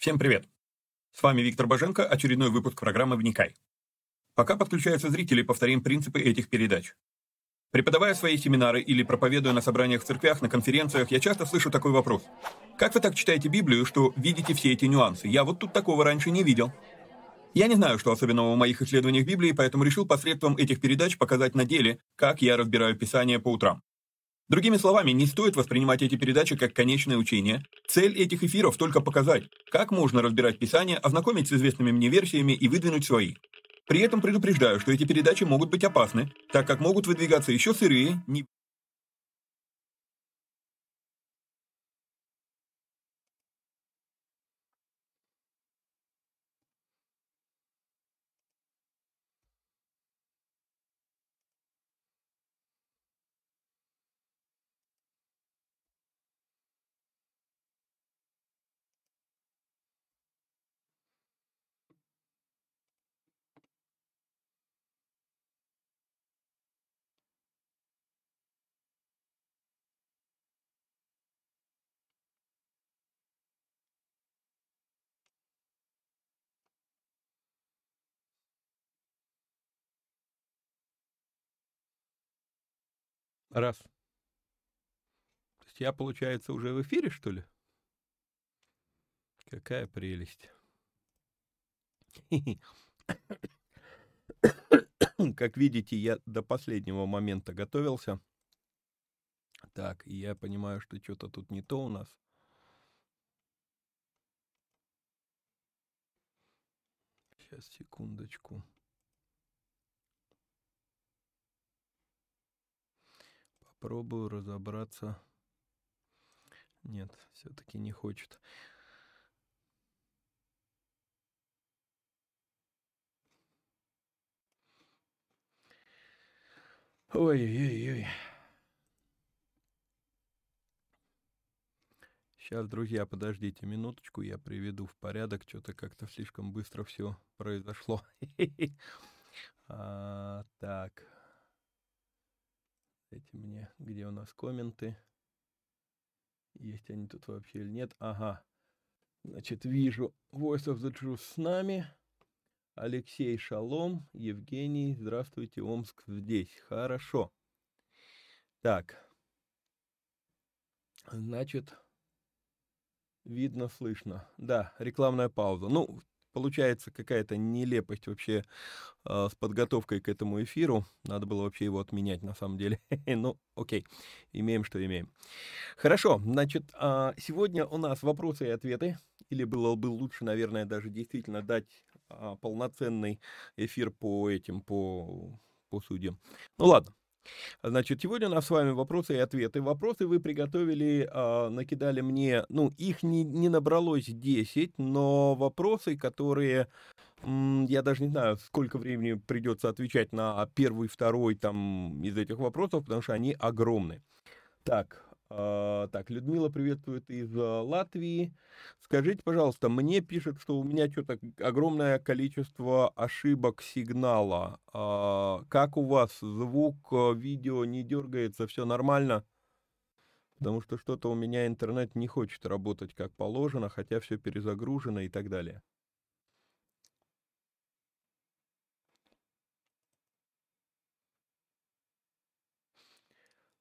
Всем привет! С вами Виктор Боженко, очередной выпуск программы «Вникай». Пока подключаются зрители, повторим принципы этих передач. Преподавая свои семинары или проповедуя на собраниях в церквях, на конференциях, я часто слышу такой вопрос. Как вы так читаете Библию, что видите все эти нюансы? Я вот тут такого раньше не видел. Я не знаю, что особенного в моих исследованиях Библии, поэтому решил посредством этих передач показать на деле, как я разбираю Писание по утрам. Другими словами, не стоит воспринимать эти передачи как конечное учение. Цель этих эфиров только показать, как можно разбирать Писание, ознакомить с известными мне версиями и выдвинуть свои. При этом предупреждаю, что эти передачи могут быть опасны, так как могут выдвигаться еще сырые, не Раз. То есть я, получается, уже в эфире, что ли? Какая прелесть. Как видите, я до последнего момента готовился. Так, я понимаю, что что-то тут не то у нас. Сейчас, секундочку. Пробую разобраться. Нет, все-таки не хочет. Ой-ой-ой. Сейчас, друзья, подождите минуточку, я приведу в порядок. Что-то как-то слишком быстро все произошло. а, так. Эти мне, где у нас комменты? Есть они тут вообще или нет? Ага. Значит, вижу Voice of the Truth с нами. Алексей Шалом, Евгений, здравствуйте, Омск здесь. Хорошо. Так. Значит, видно, слышно. Да, рекламная пауза. Ну, получается какая-то нелепость вообще э, с подготовкой к этому эфиру. Надо было вообще его отменять на самом деле. ну, окей, имеем, что имеем. Хорошо, значит, э, сегодня у нас вопросы и ответы. Или было бы лучше, наверное, даже действительно дать э, полноценный эфир по этим, по, по судьям. Ну ладно. Значит, сегодня у нас с вами вопросы и ответы. Вопросы вы приготовили, э, накидали мне, ну, их не, не набралось 10, но вопросы, которые, я даже не знаю, сколько времени придется отвечать на первый, второй там из этих вопросов, потому что они огромны. Так, а, так, Людмила приветствует из а, Латвии. Скажите, пожалуйста, мне пишет, что у меня что-то огромное количество ошибок сигнала. А, как у вас звук, видео не дергается, все нормально? Потому что что-то у меня интернет не хочет работать как положено, хотя все перезагружено и так далее.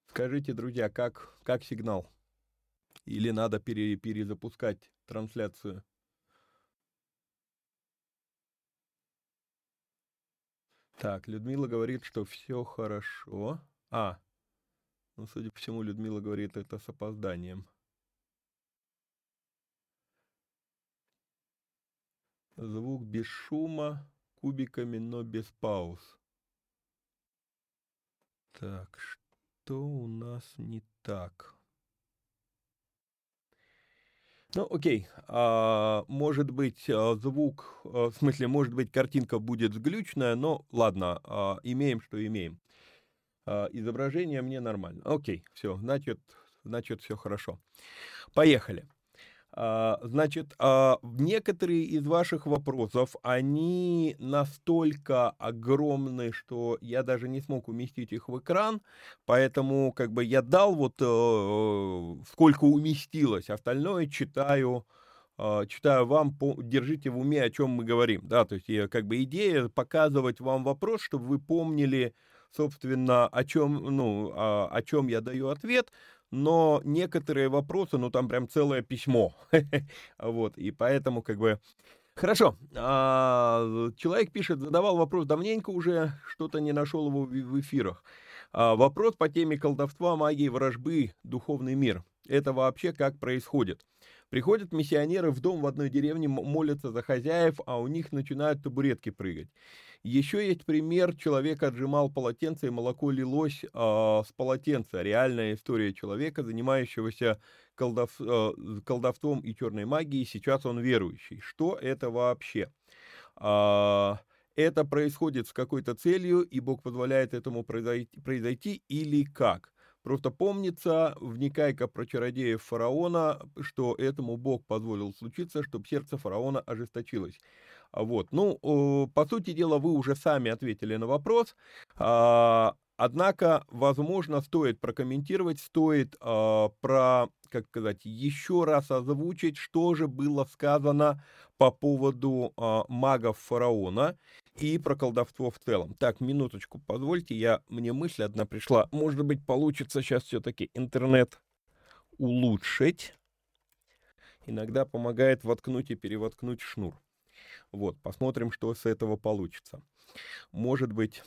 Скажите, друзья, как, как сигнал? Или надо пере, перезапускать трансляцию? Так, Людмила говорит, что все хорошо. А, ну, судя по всему, Людмила говорит это с опозданием. Звук без шума, кубиками, но без пауз. Так, что у нас не так? Ну, окей. А, может быть, а, звук, а, в смысле, может быть, картинка будет сглючная, но ладно, а, имеем, что имеем. А, изображение мне нормально. Окей, все, значит, значит, все хорошо. Поехали. А, значит, а, некоторые из ваших вопросов, они настолько огромны, что я даже не смог уместить их в экран, поэтому как бы я дал вот э, сколько уместилось, остальное читаю э, читаю вам, держите в уме, о чем мы говорим, да, то есть как бы идея показывать вам вопрос, чтобы вы помнили, собственно, о чем, ну, о чем я даю ответ, но некоторые вопросы, ну, там прям целое письмо, вот, и поэтому, как бы, Хорошо. А, человек пишет, задавал вопрос давненько уже, что-то не нашел его в эфирах. А, вопрос по теме колдовства, магии, ворожбы, духовный мир. Это вообще как происходит? Приходят миссионеры в дом в одной деревне, молятся за хозяев, а у них начинают табуретки прыгать. Еще есть пример, человек отжимал полотенце, и молоко лилось э, с полотенца. Реальная история человека, занимающегося колдов, э, колдовством и черной магией, сейчас он верующий. Что это вообще? Э, это происходит с какой-то целью, и Бог позволяет этому произойти, произойти или как? Просто помнится, вникай-ка про чародеев фараона, что этому Бог позволил случиться, чтобы сердце фараона ожесточилось. Вот. Ну, по сути дела, вы уже сами ответили на вопрос. А, однако, возможно, стоит прокомментировать, стоит а, про, как сказать, еще раз озвучить, что же было сказано по поводу а, магов фараона и про колдовство в целом. Так, минуточку, позвольте, я, мне мысль одна пришла. Может быть, получится сейчас все-таки интернет улучшить. Иногда помогает воткнуть и перевоткнуть шнур. Вот, посмотрим, что с этого получится. Может быть,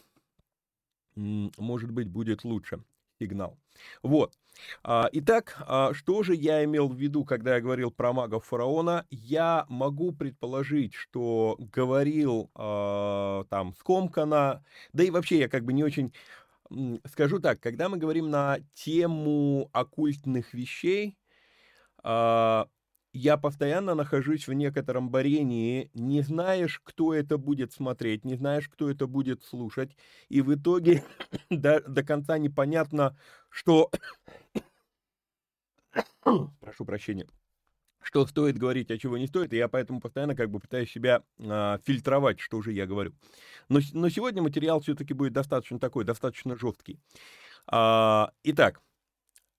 может быть, будет лучше сигнал. Вот. А, итак, а, что же я имел в виду, когда я говорил про магов фараона? Я могу предположить, что говорил а, там скомканно, да и вообще я как бы не очень... Скажу так, когда мы говорим на тему оккультных вещей, я постоянно нахожусь в некотором борении, не знаешь, кто это будет смотреть, не знаешь, кто это будет слушать, и в итоге до, до конца непонятно, что... Прошу прощения что стоит говорить, а чего не стоит, и я поэтому постоянно как бы пытаюсь себя а, фильтровать, что же я говорю. Но, но сегодня материал все-таки будет достаточно такой, достаточно жесткий. А, итак,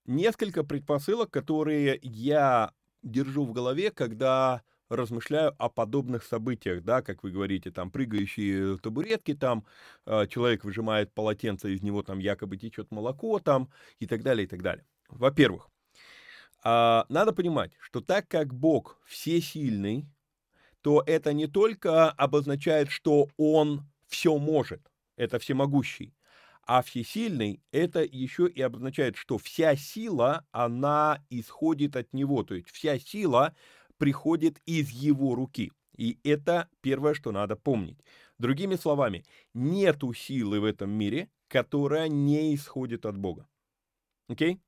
несколько предпосылок, которые я держу в голове, когда размышляю о подобных событиях, да, как вы говорите, там прыгающие табуретки, там э, человек выжимает полотенце, из него там якобы течет молоко, там и так далее, и так далее. Во-первых, э, надо понимать, что так как Бог всесильный, то это не только обозначает, что Он все может, это всемогущий, а всесильный это еще и обозначает, что вся сила, она исходит от него. То есть вся сила приходит из его руки. И это первое, что надо помнить. Другими словами, нету силы в этом мире, которая не исходит от Бога. Окей? Okay?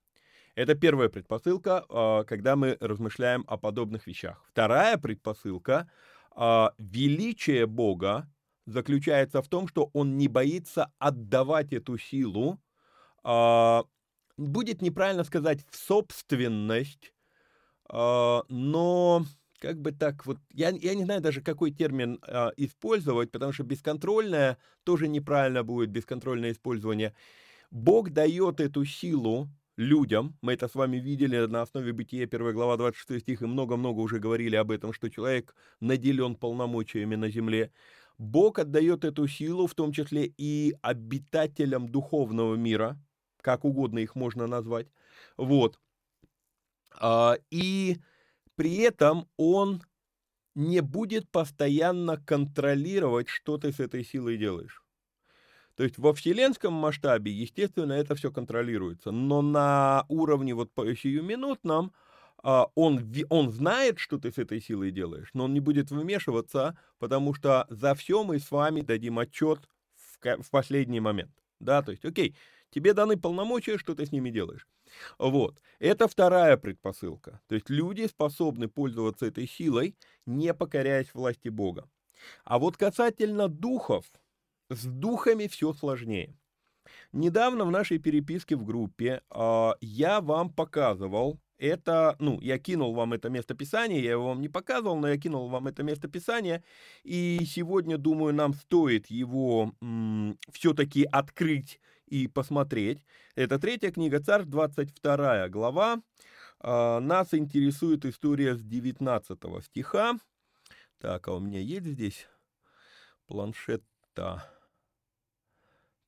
Это первая предпосылка, а, когда мы размышляем о подобных вещах. Вторая предпосылка а, – величие Бога заключается в том, что он не боится отдавать эту силу, э, будет неправильно сказать в собственность, э, но как бы так вот, я, я не знаю даже, какой термин э, использовать, потому что бесконтрольное тоже неправильно будет, бесконтрольное использование. Бог дает эту силу людям, мы это с вами видели на основе Бытия, 1 глава, 26 стих, и много-много уже говорили об этом, что человек наделен полномочиями на земле. Бог отдает эту силу, в том числе и обитателям духовного мира, как угодно их можно назвать. Вот. А, и при этом он не будет постоянно контролировать, что ты с этой силой делаешь. То есть во вселенском масштабе, естественно, это все контролируется. Но на уровне вот сиюминутном, а, он, он знает, что ты с этой силой делаешь, но он не будет вмешиваться, потому что за все мы с вами дадим отчет в, в последний момент. Да, то есть, окей, тебе даны полномочия, что ты с ними делаешь. Вот. Это вторая предпосылка. То есть люди способны пользоваться этой силой, не покоряясь власти Бога. А вот касательно духов, с духами все сложнее. Недавно в нашей переписке в группе э, я вам показывал это, ну, я кинул вам это местописание, я его вам не показывал, но я кинул вам это местописание, и сегодня, думаю, нам стоит его все-таки открыть и посмотреть. Это третья книга Царств, 22 глава, А, нас интересует история с 19 стиха. Так, а у меня есть здесь планшет-то?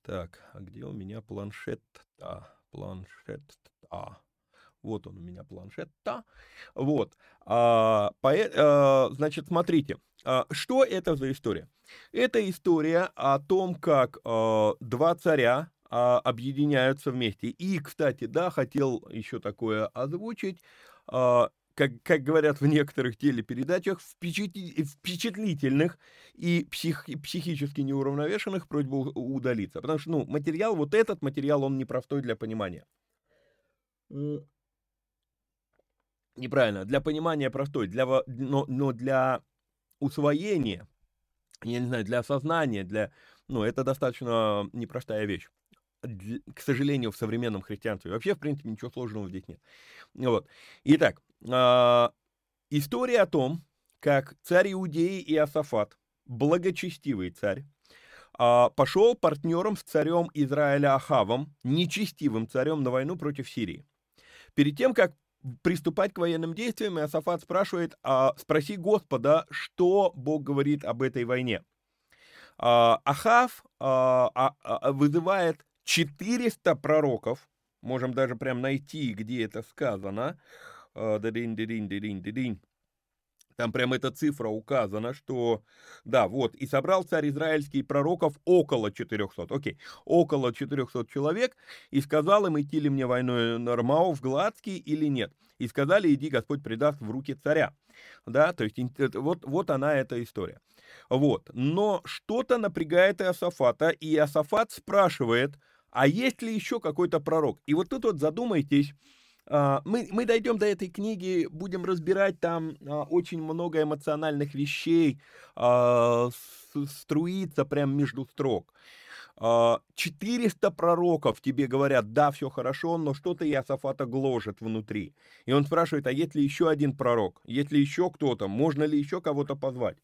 Так, а где у меня планшет-то? Планшет-то. Вот он у меня планшет-то. Вот. А, по, а, значит, смотрите, а, что это за история? Это история о том, как а, два царя а, объединяются вместе. И, кстати, да, хотел еще такое озвучить. А, как, как говорят в некоторых телепередачах, впечатлительных и псих, психически неуравновешенных просьба удалиться. Потому что, ну, материал, вот этот материал, он непростой для понимания. Неправильно, для понимания простой, для, но, но для усвоения, я не знаю, для осознания, для, ну, это достаточно непростая вещь к сожалению, в современном христианстве. Вообще, в принципе, ничего сложного здесь нет. Вот. Итак, э, история о том, как царь Иудеи Иосафат, благочестивый царь, э, пошел партнером с царем Израиля Ахавом, нечестивым царем на войну против Сирии. Перед тем, как приступать к военным действиям, Иосафат спрашивает, а, спроси Господа, что Бог говорит об этой войне. А, Ахав а, а, а вызывает 400 пророков, можем даже прям найти, где это сказано, а, там прям эта цифра указана, что, да, вот, и собрал царь израильский пророков около 400, окей, около 400 человек, и сказал им, идти ли мне войной на Армау в Гладский или нет. И сказали, иди, Господь предаст в руки царя. Да, то есть вот, вот она эта история. Вот, но что-то напрягает Иосафата, и Иосафат спрашивает, а есть ли еще какой-то пророк? И вот тут вот задумайтесь, мы, мы дойдем до этой книги, будем разбирать там а, очень много эмоциональных вещей, а, струится прям между строк. 400 пророков тебе говорят, да, все хорошо, но что-то Иосафата гложет внутри. И он спрашивает, а есть ли еще один пророк? Есть ли еще кто-то? Можно ли еще кого-то позвать?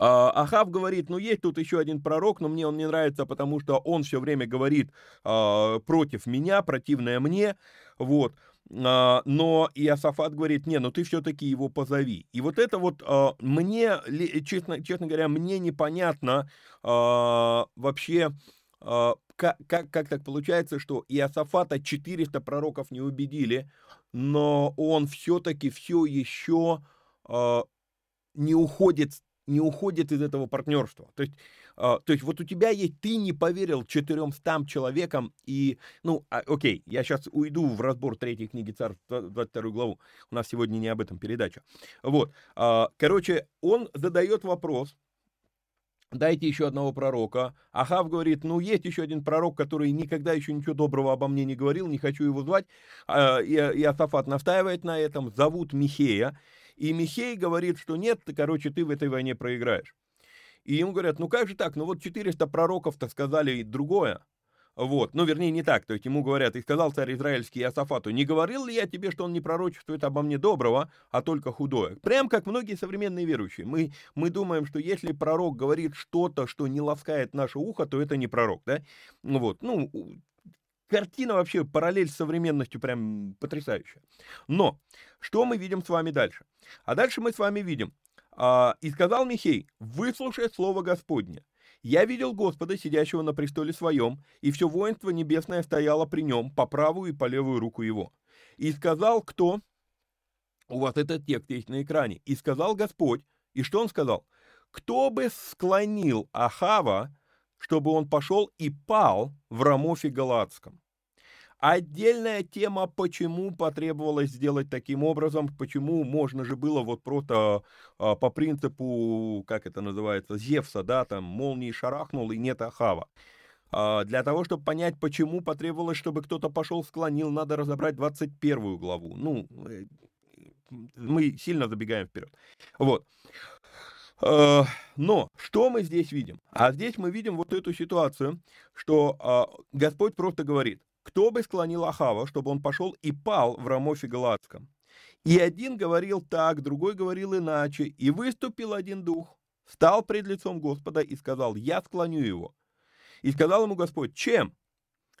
А, Ахав говорит, ну есть тут еще один пророк, но мне он не нравится, потому что он все время говорит а, против меня, противное мне, вот. А, но Иосафат говорит, не, ну ты все-таки его позови. И вот это вот мне, честно, честно говоря, мне непонятно вообще, как, как, как так получается, что Иосафата 400 пророков не убедили, но он все-таки все еще не уходит не уходит из этого партнерства. То есть, э, то есть вот у тебя есть, ты не поверил 400 человекам, и, ну, а, окей, я сейчас уйду в разбор третьей книги Царств, 22 главу, у нас сегодня не об этом передача. Вот, э, короче, он задает вопрос, дайте еще одного пророка. Ахав говорит, ну, есть еще один пророк, который никогда еще ничего доброго обо мне не говорил, не хочу его звать. А, и Асафат настаивает на этом, зовут Михея. И Михей говорит, что нет, ты, короче, ты в этой войне проиграешь. И ему говорят, ну как же так, ну вот 400 пророков-то сказали и другое. Вот, ну, вернее, не так, то есть ему говорят, и сказал царь израильский Иосафату, не говорил ли я тебе, что он не пророчествует обо мне доброго, а только худое? Прям как многие современные верующие. Мы, мы думаем, что если пророк говорит что-то, что не ласкает наше ухо, то это не пророк, да? Вот, ну, картина вообще, параллель с современностью прям потрясающая. Но, что мы видим с вами дальше? А дальше мы с вами видим, а, «И сказал Михей, выслушай слово Господне. Я видел Господа, сидящего на престоле своем, и все воинство небесное стояло при нем, по правую и по левую руку его. И сказал кто?» У вас этот текст есть на экране. «И сказал Господь». И что он сказал? «Кто бы склонил Ахава, чтобы он пошел и пал в Рамофе Галатском. Отдельная тема, почему потребовалось сделать таким образом, почему можно же было вот просто а, по принципу, как это называется, Зевса, да, там молнии шарахнул и нет Ахава. А, для того, чтобы понять, почему потребовалось, чтобы кто-то пошел, склонил, надо разобрать 21 главу. Ну, э, мы сильно забегаем вперед. Вот. Э, но что мы здесь видим? А здесь мы видим вот эту ситуацию, что а, Господь просто говорит, кто бы склонил Ахава, чтобы он пошел и пал в Рамофе Галатском. И один говорил так, другой говорил иначе, и выступил один дух, стал пред лицом Господа и сказал, я склоню его. И сказал ему Господь, чем?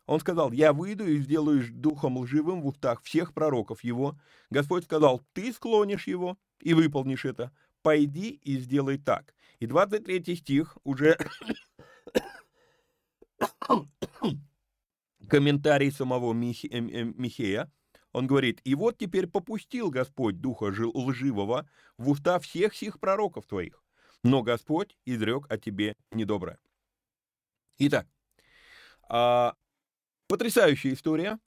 Он сказал, я выйду и сделаю духом лживым в устах всех пророков его. Господь сказал, ты склонишь его и выполнишь это. Пойди и сделай так. И 23 стих уже комментарий самого э, Михея. Он говорит, и вот теперь попустил Господь духа лживого в уста всех сих пророков твоих, но Господь изрек о тебе недоброе. Итак, а, потрясающая история,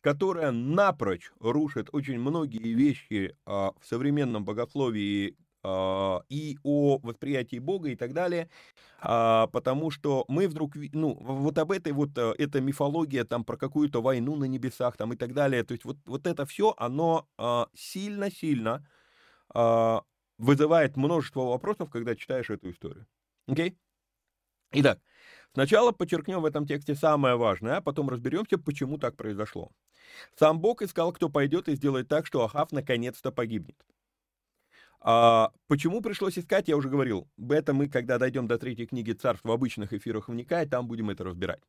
которая напрочь рушит очень многие вещи а, в современном богословии и о восприятии Бога и так далее, а, потому что мы вдруг, ну, вот об этой вот, э, эта мифология там про какую-то войну на небесах там и так далее, то есть вот, вот это все, оно а, сильно-сильно вызывает множество вопросов, когда читаешь эту историю. Окей? Okay? Итак, сначала подчеркнем в этом тексте самое важное, а потом разберемся, почему так произошло. Сам Бог искал, кто пойдет и сделает так, что Ахав наконец-то погибнет. А, почему пришлось искать, я уже говорил. Это мы, когда дойдем до третьей книги царств в обычных эфирах вникать, там будем это разбирать.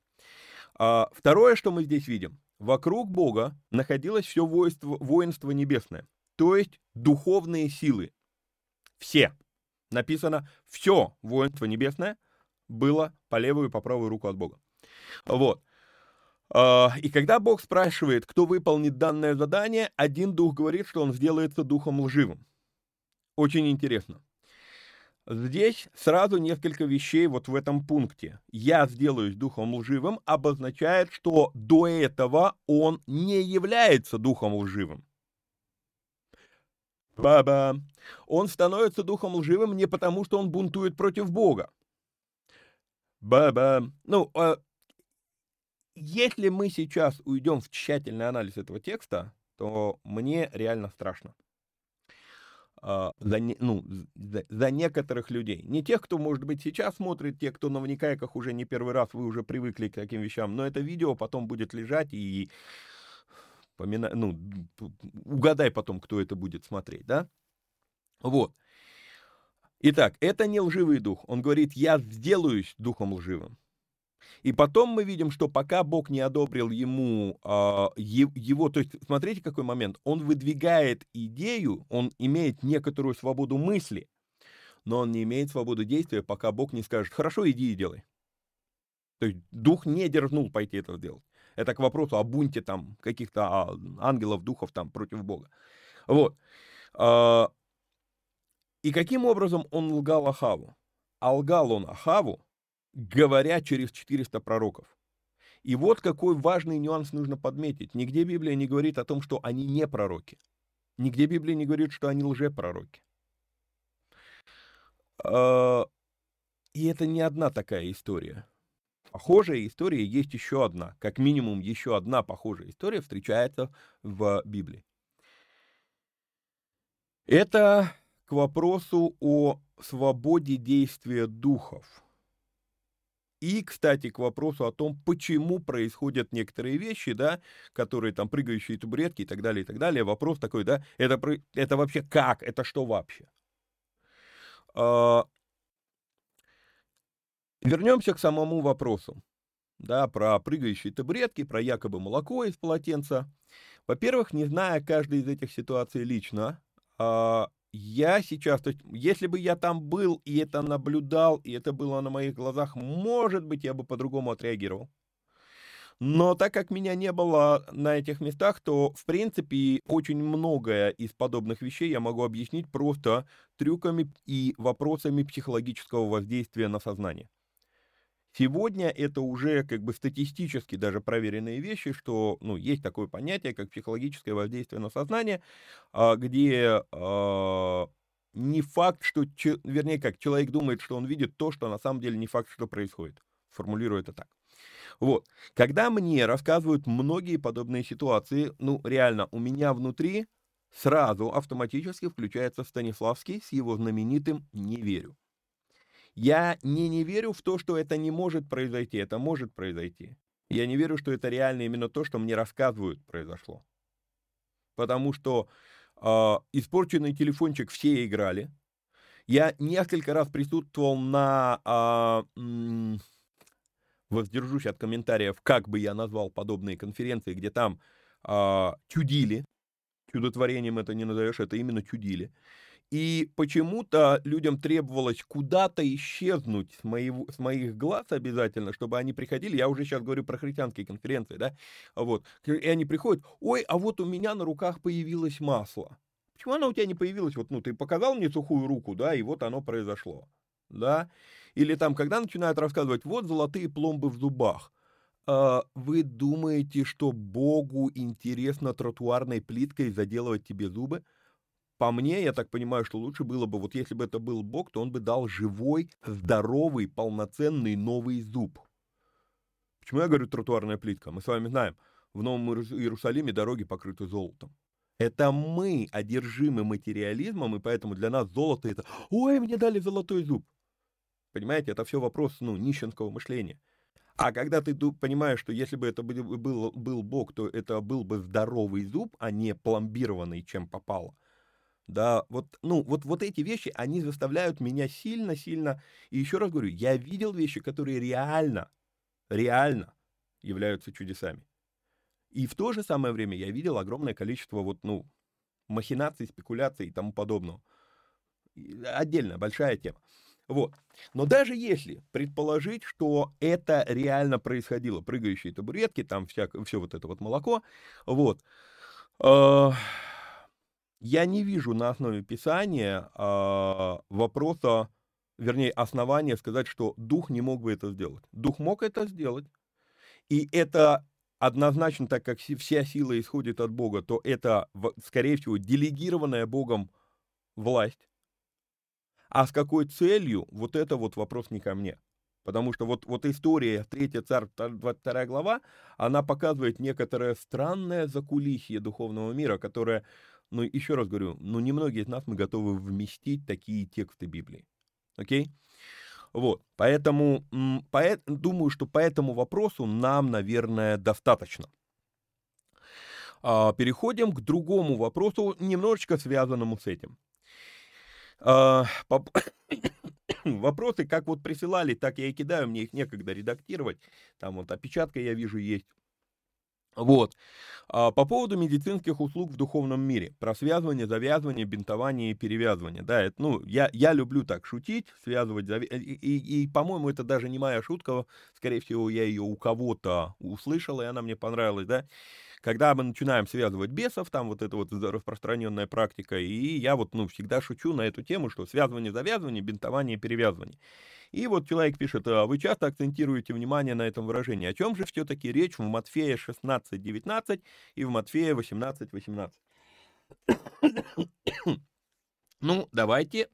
А, второе, что мы здесь видим. Вокруг Бога находилось все воинство, воинство небесное, то есть духовные силы. Все. Написано, все воинство небесное было по левую и по правую руку от Бога. Вот. А, и когда Бог спрашивает, кто выполнит данное задание, один дух говорит, что он сделается духом лживым. Очень интересно. Здесь сразу несколько вещей вот в этом пункте. «Я сделаюсь духом лживым» обозначает, что до этого он не является духом лживым. Баба. Он становится духом лживым не потому, что он бунтует против Бога. Баба. Ну, э, если мы сейчас уйдем в тщательный анализ этого текста, то мне реально страшно. А, за, ну, за, за некоторых людей. Не тех, кто, может быть, сейчас смотрит, те, кто на вникайках уже не первый раз, вы уже привыкли к таким вещам, но это видео потом будет лежать и помина... ну, угадай потом, кто это будет смотреть, да? Вот. Итак, это не лживый дух. Он говорит, я сделаюсь духом лживым. И потом мы видим, что пока Бог не одобрил ему э, его, то есть смотрите какой момент, он выдвигает идею, он имеет некоторую свободу мысли, но он не имеет свободу действия, пока Бог не скажет, хорошо, иди и делай. То есть дух не дерзнул пойти это сделать. Это к вопросу о бунте там каких-то а, ангелов, духов там против Бога. Вот. А, и каким образом он лгал Ахаву? А лгал он Ахаву говоря через 400 пророков. И вот какой важный нюанс нужно подметить. Нигде Библия не говорит о том, что они не пророки. Нигде Библия не говорит, что они лжепророки. А, и это не одна такая история. Похожая история есть еще одна. Как минимум еще одна похожая история встречается в Библии. Это к вопросу о свободе действия духов. И, кстати, к вопросу о том, почему происходят некоторые вещи, да, которые там прыгающие табуретки и так далее, и так далее. Вопрос такой, да, это, это вообще как, это что вообще? А... Вернемся к самому вопросу, да, про прыгающие табуретки, про якобы молоко из полотенца. Во-первых, не зная каждой из этих ситуаций лично, а, я сейчас, то есть, если бы я там был и это наблюдал, и это было на моих глазах, может быть, я бы по-другому отреагировал. Но так как меня не было на этих местах, то, в принципе, очень многое из подобных вещей я могу объяснить просто трюками и вопросами психологического воздействия на сознание. Сегодня это уже как бы статистически даже проверенные вещи, что ну, есть такое понятие, как психологическое воздействие на сознание, а, где а, не факт, что, вернее, как человек думает, что он видит то, что на самом деле не факт, что происходит. Формулирую это так. Вот. Когда мне рассказывают многие подобные ситуации, ну, реально, у меня внутри сразу автоматически включается Станиславский с его знаменитым «не верю». Я не не верю в то, что это не может произойти, это может произойти. Я не верю, что это реально именно то, что мне рассказывают, произошло. Потому что э, испорченный телефончик все играли. Я несколько раз присутствовал на, э, воздержусь от комментариев, как бы я назвал подобные конференции, где там э, чудили, чудотворением это не назовешь, это именно чудили. И почему-то людям требовалось куда-то исчезнуть с, моего, с моих глаз обязательно, чтобы они приходили. Я уже сейчас говорю про христианские конференции, да? Вот. И они приходят, ой, а вот у меня на руках появилось масло. Почему оно у тебя не появилось? Вот, ну, ты показал мне сухую руку, да, и вот оно произошло, да? Или там, когда начинают рассказывать, вот золотые пломбы в зубах. А, вы думаете, что Богу интересно тротуарной плиткой заделывать тебе зубы? По мне, я так понимаю, что лучше было бы, вот если бы это был Бог, то он бы дал живой, здоровый, полноценный новый зуб. Почему я говорю тротуарная плитка? Мы с вами знаем, в Новом Иерусалиме дороги покрыты золотом. Это мы одержимы материализмом, и поэтому для нас золото это «Ой, мне дали золотой зуб». Понимаете, это все вопрос, ну, нищенского мышления. А когда ты понимаешь, что если бы это был, был, был Бог, то это был бы здоровый зуб, а не пломбированный, чем попало – да, вот, ну, вот, вот эти вещи, они заставляют меня сильно-сильно, и еще раз говорю, я видел вещи, которые реально, реально являются чудесами. И в то же самое время я видел огромное количество вот, ну, махинаций, спекуляций и тому подобного. Отдельная большая тема. Вот. Но даже если предположить, что это реально происходило, прыгающие табуретки, там вся, все вот это вот молоко, вот, э, я не вижу на основе Писания э, вопроса, вернее, основания сказать, что Дух не мог бы это сделать. Дух мог это сделать, и это однозначно, так как вся сила исходит от Бога, то это, скорее всего, делегированная Богом власть. А с какой целью, вот это вот вопрос не ко мне. Потому что вот, вот история, третья царь, 22 глава, она показывает некоторое странное закулисье духовного мира, которое но еще раз говорю, ну немногие из нас мы готовы вместить такие тексты Библии. Окей? Вот, поэтому по, думаю, что по этому вопросу нам, наверное, достаточно. А, переходим к другому вопросу, немножечко связанному с этим. А. Вопросы, как вот присылали, так я и кидаю, мне их некогда редактировать. Там вот опечатка, я вижу, есть. Вот. А по поводу медицинских услуг в духовном мире, про связывание, завязывание, бинтование и перевязывание. Да, это, ну, я, я люблю так шутить, связывать, зав... и, и, и, по-моему, это даже не моя шутка, скорее всего, я ее у кого-то услышал, и она мне понравилась, да. Когда мы начинаем связывать бесов, там вот это вот распространенная практика, и я вот, ну, всегда шучу на эту тему, что связывание, завязывание, бинтование перевязывание. И вот человек пишет, а вы часто акцентируете внимание на этом выражении. О чем же все-таки речь в Матфея 16.19 и в Матфея 18.18? ну, давайте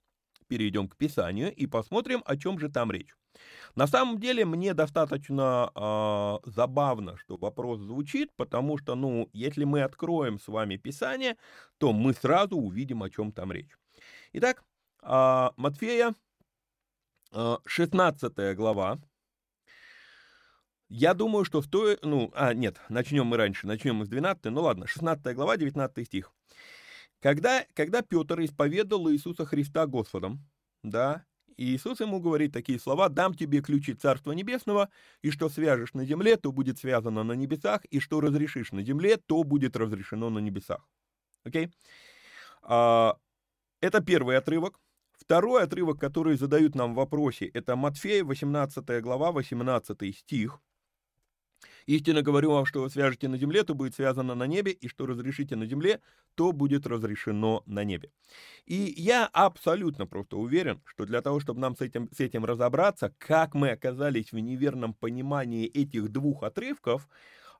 перейдем к Писанию и посмотрим, о чем же там речь. На самом деле мне достаточно э, забавно, что вопрос звучит, потому что, ну, если мы откроем с вами Писание, то мы сразу увидим, о чем там речь. Итак, э, Матфея 16 а, глава. Я думаю, что стоит... Ну, а, нет, начнем мы раньше, начнем мы с 12, ну ладно, 16 глава, 19 стих. Когда, когда Петр исповедал Иисуса Христа Господом, да, и Иисус ему говорит такие слова, «Дам тебе ключи Царства Небесного, и что свяжешь на земле, то будет связано на небесах, и что разрешишь на земле, то будет разрешено на небесах». Окей? Okay? А, это первый отрывок. Второй отрывок, который задают нам в вопросе, это Матфея, 18 глава, 18 стих. «Истинно говорю вам, что вы свяжете на земле, то будет связано на небе, и что разрешите на земле, то будет разрешено на небе». И я абсолютно просто уверен, что для того, чтобы нам с этим, с этим разобраться, как мы оказались в неверном понимании этих двух отрывков,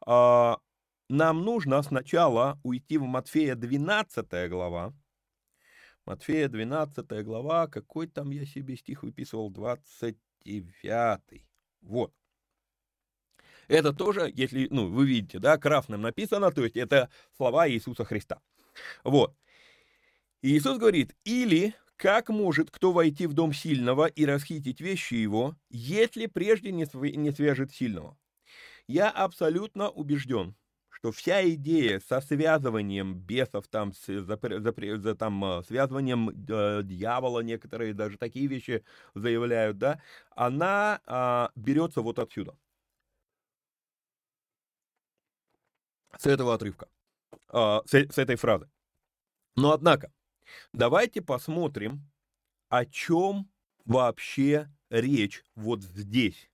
э, нам нужно сначала уйти в Матфея 12 глава, Матфея 12 глава, какой там я себе стих выписывал, 29. Вот. Это тоже, если, ну, вы видите, да, красным написано, то есть это слова Иисуса Христа. Вот. Иисус говорит, или как может кто войти в дом сильного и расхитить вещи его, если прежде не свяжет сильного? Я абсолютно убежден, что вся идея со связыванием бесов, там, с, за, за, за, там, а, связыванием э, дьявола, некоторые даже такие вещи заявляют, да, она э, берется вот отсюда. С этого отрывка, э, с, с этой фразы. Но однако, давайте посмотрим, о чем вообще речь вот здесь.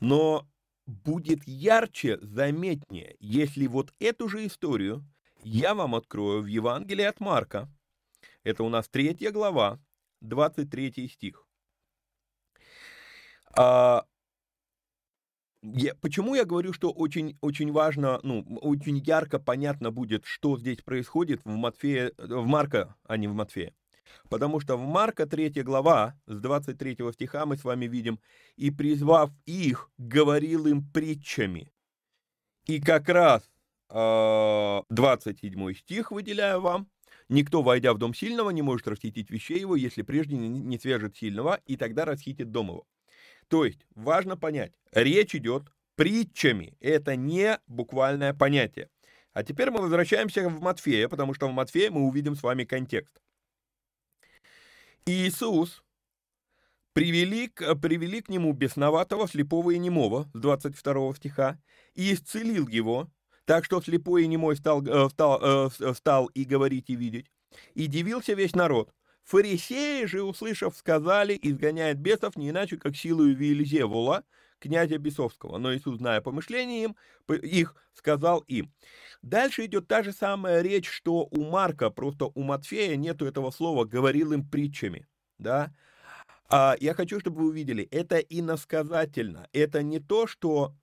Но будет ярче, заметнее, если вот эту же историю я вам открою в Евангелии от Марка. Это у нас третья глава, 23 стих. А, я, почему я говорю, что очень, очень важно, ну, очень ярко понятно будет, что здесь происходит в Матфея, в Марка, а не в Матфея. Потому что в Марка 3 глава, с 23 стиха мы с вами видим, «И призвав их, говорил им притчами». И как раз э, 27 стих выделяю вам. «Никто, войдя в дом сильного, не может расхитить вещей его, если прежде не свяжет сильного, и тогда расхитит дом его». То есть, важно понять, речь идет притчами. Это не буквальное понятие. А теперь мы возвращаемся в Матфея, потому что в Матфея мы увидим с вами контекст. Иисус привели, привели к нему бесноватого, слепого и немого, с 22 стиха, и исцелил его, так что слепой и немой стал, э, стал, э, стал и говорить, и видеть. И дивился весь народ. Фарисеи же, услышав, сказали, изгоняет бесов не иначе, как силою Виелзевула, князя Бесовского. Но Иисус, зная помышления им, их, сказал им. Дальше идет та же самая речь, что у Марка, просто у Матфея нету этого слова, говорил им притчами, да. А я хочу, чтобы вы увидели, это иносказательно, это не то, что,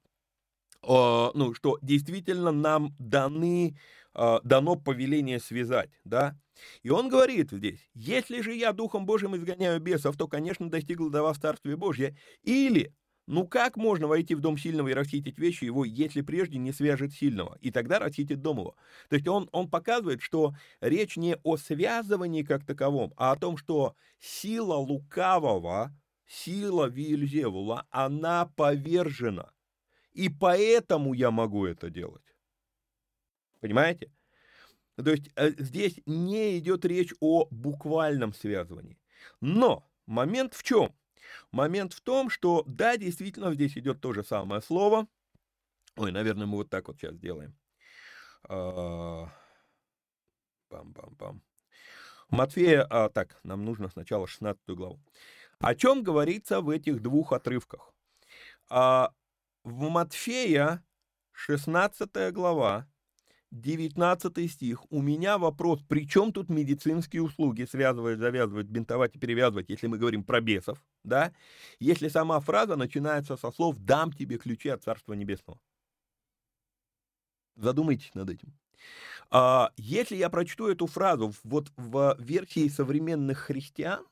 э, ну, что действительно нам даны, э, дано повеление связать, да. И он говорит здесь, если же я Духом Божьим изгоняю бесов, то, конечно, достигло до вас Царствие Божье, или ну как можно войти в дом сильного и расхитить вещи его, если прежде не свяжет сильного, и тогда расхитит дом его? То есть он, он показывает, что речь не о связывании как таковом, а о том, что сила лукавого, сила Вильзевула, она повержена. И поэтому я могу это делать. Понимаете? То есть э, здесь не идет речь о буквальном связывании. Но момент в чем? Момент в том, что да, действительно, здесь идет то же самое слово. Ой, наверное, мы вот так вот сейчас сделаем. А, пам-пам-пам. Матфея, а, так, нам нужно сначала 16 главу. О чем говорится в этих двух отрывках? А, в Матфея 16 глава 19 стих. У меня вопрос, при чем тут медицинские услуги, связывать, завязывать, бинтовать и перевязывать, если мы говорим про бесов, да? Если сама фраза начинается со слов «дам тебе ключи от Царства Небесного». Задумайтесь над этим. А, если я прочту эту фразу вот в версии современных христиан,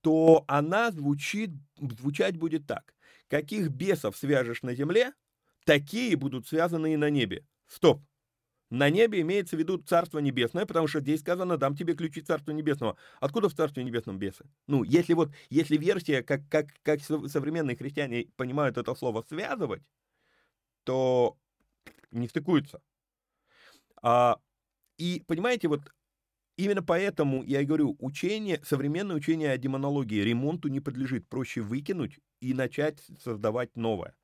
то она звучит, звучать будет так. Каких бесов свяжешь на земле, такие будут связаны и на небе. Стоп. На небе имеется в виду Царство Небесное, потому что здесь сказано, дам тебе ключи Царства Небесного. Откуда в Царстве Небесном бесы? Ну, если вот, если версия, как, как, как современные христиане понимают это слово «связывать», то не стыкуются. А, и, понимаете, вот именно поэтому я и говорю, учение, современное учение о демонологии ремонту не подлежит. Проще выкинуть и начать создавать новое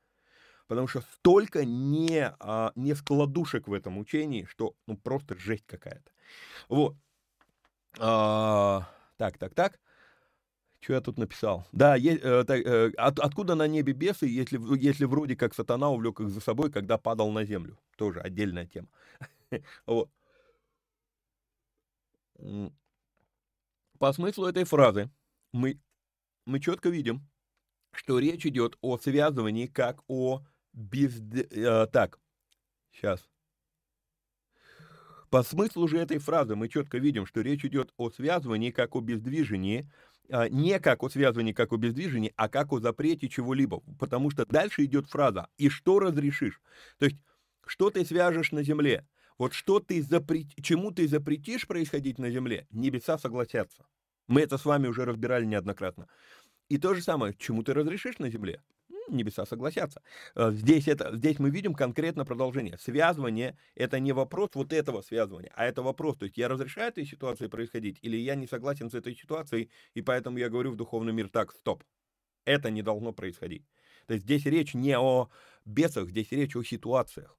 потому что столько не, а, не складушек в этом учении, что ну просто жесть какая-то. Вот. А, так, так, так. Что я тут написал? Да, е, э, так, э, от, откуда на небе бесы, если, если вроде как сатана увлек их за собой, когда падал на землю? Тоже отдельная тема. Вот. По смыслу этой фразы мы, мы четко видим, что речь идет о связывании как о без... Э, так, сейчас. По смыслу же этой фразы мы четко видим, что речь идет о связывании как о бездвижении, а, не как о связывании как о бездвижении, а как о запрете чего-либо. Потому что дальше идет фраза «и что разрешишь?». То есть, что ты свяжешь на земле? Вот что ты запрет... чему ты запретишь происходить на земле, небеса согласятся. Мы это с вами уже разбирали неоднократно. И то же самое, чему ты разрешишь на земле, небеса согласятся. Э, здесь, это, здесь мы видим конкретно продолжение. Связывание – это не вопрос вот этого связывания, а это вопрос, то есть я разрешаю этой ситуации происходить, или я не согласен с этой ситуацией, и поэтому я говорю в духовный мир так, стоп, это не должно происходить. То есть здесь речь не о бесах, здесь речь о ситуациях.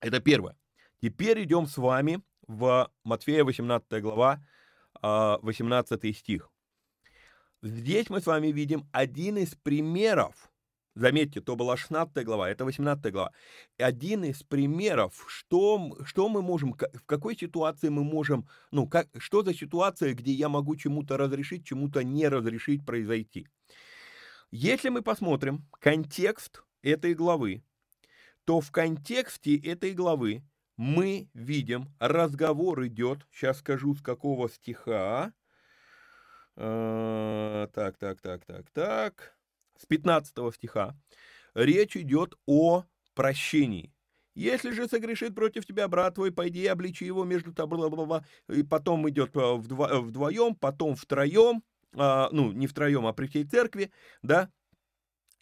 Это первое. Теперь идем с вами в Матфея 18 глава, 18 а, стих. Здесь мы с вами видим один из примеров, заметьте, то была 16 глава, это 18 глава, один из примеров, что, что мы можем, в какой ситуации мы можем, ну, как, что за ситуация, где я могу чему-то разрешить, чему-то не разрешить произойти. Если мы посмотрим контекст этой главы, то в контексте этой главы мы видим, разговор идет, сейчас скажу с какого стиха, а, так, так, так, так, так, с 15 стиха. Речь идет о прощении. Если же согрешит против тебя брат твой, пойди и обличи его между тобой, и потом идет а, вдво, вдвоем, потом втроем, а, ну, не втроем, а при всей церкви, да,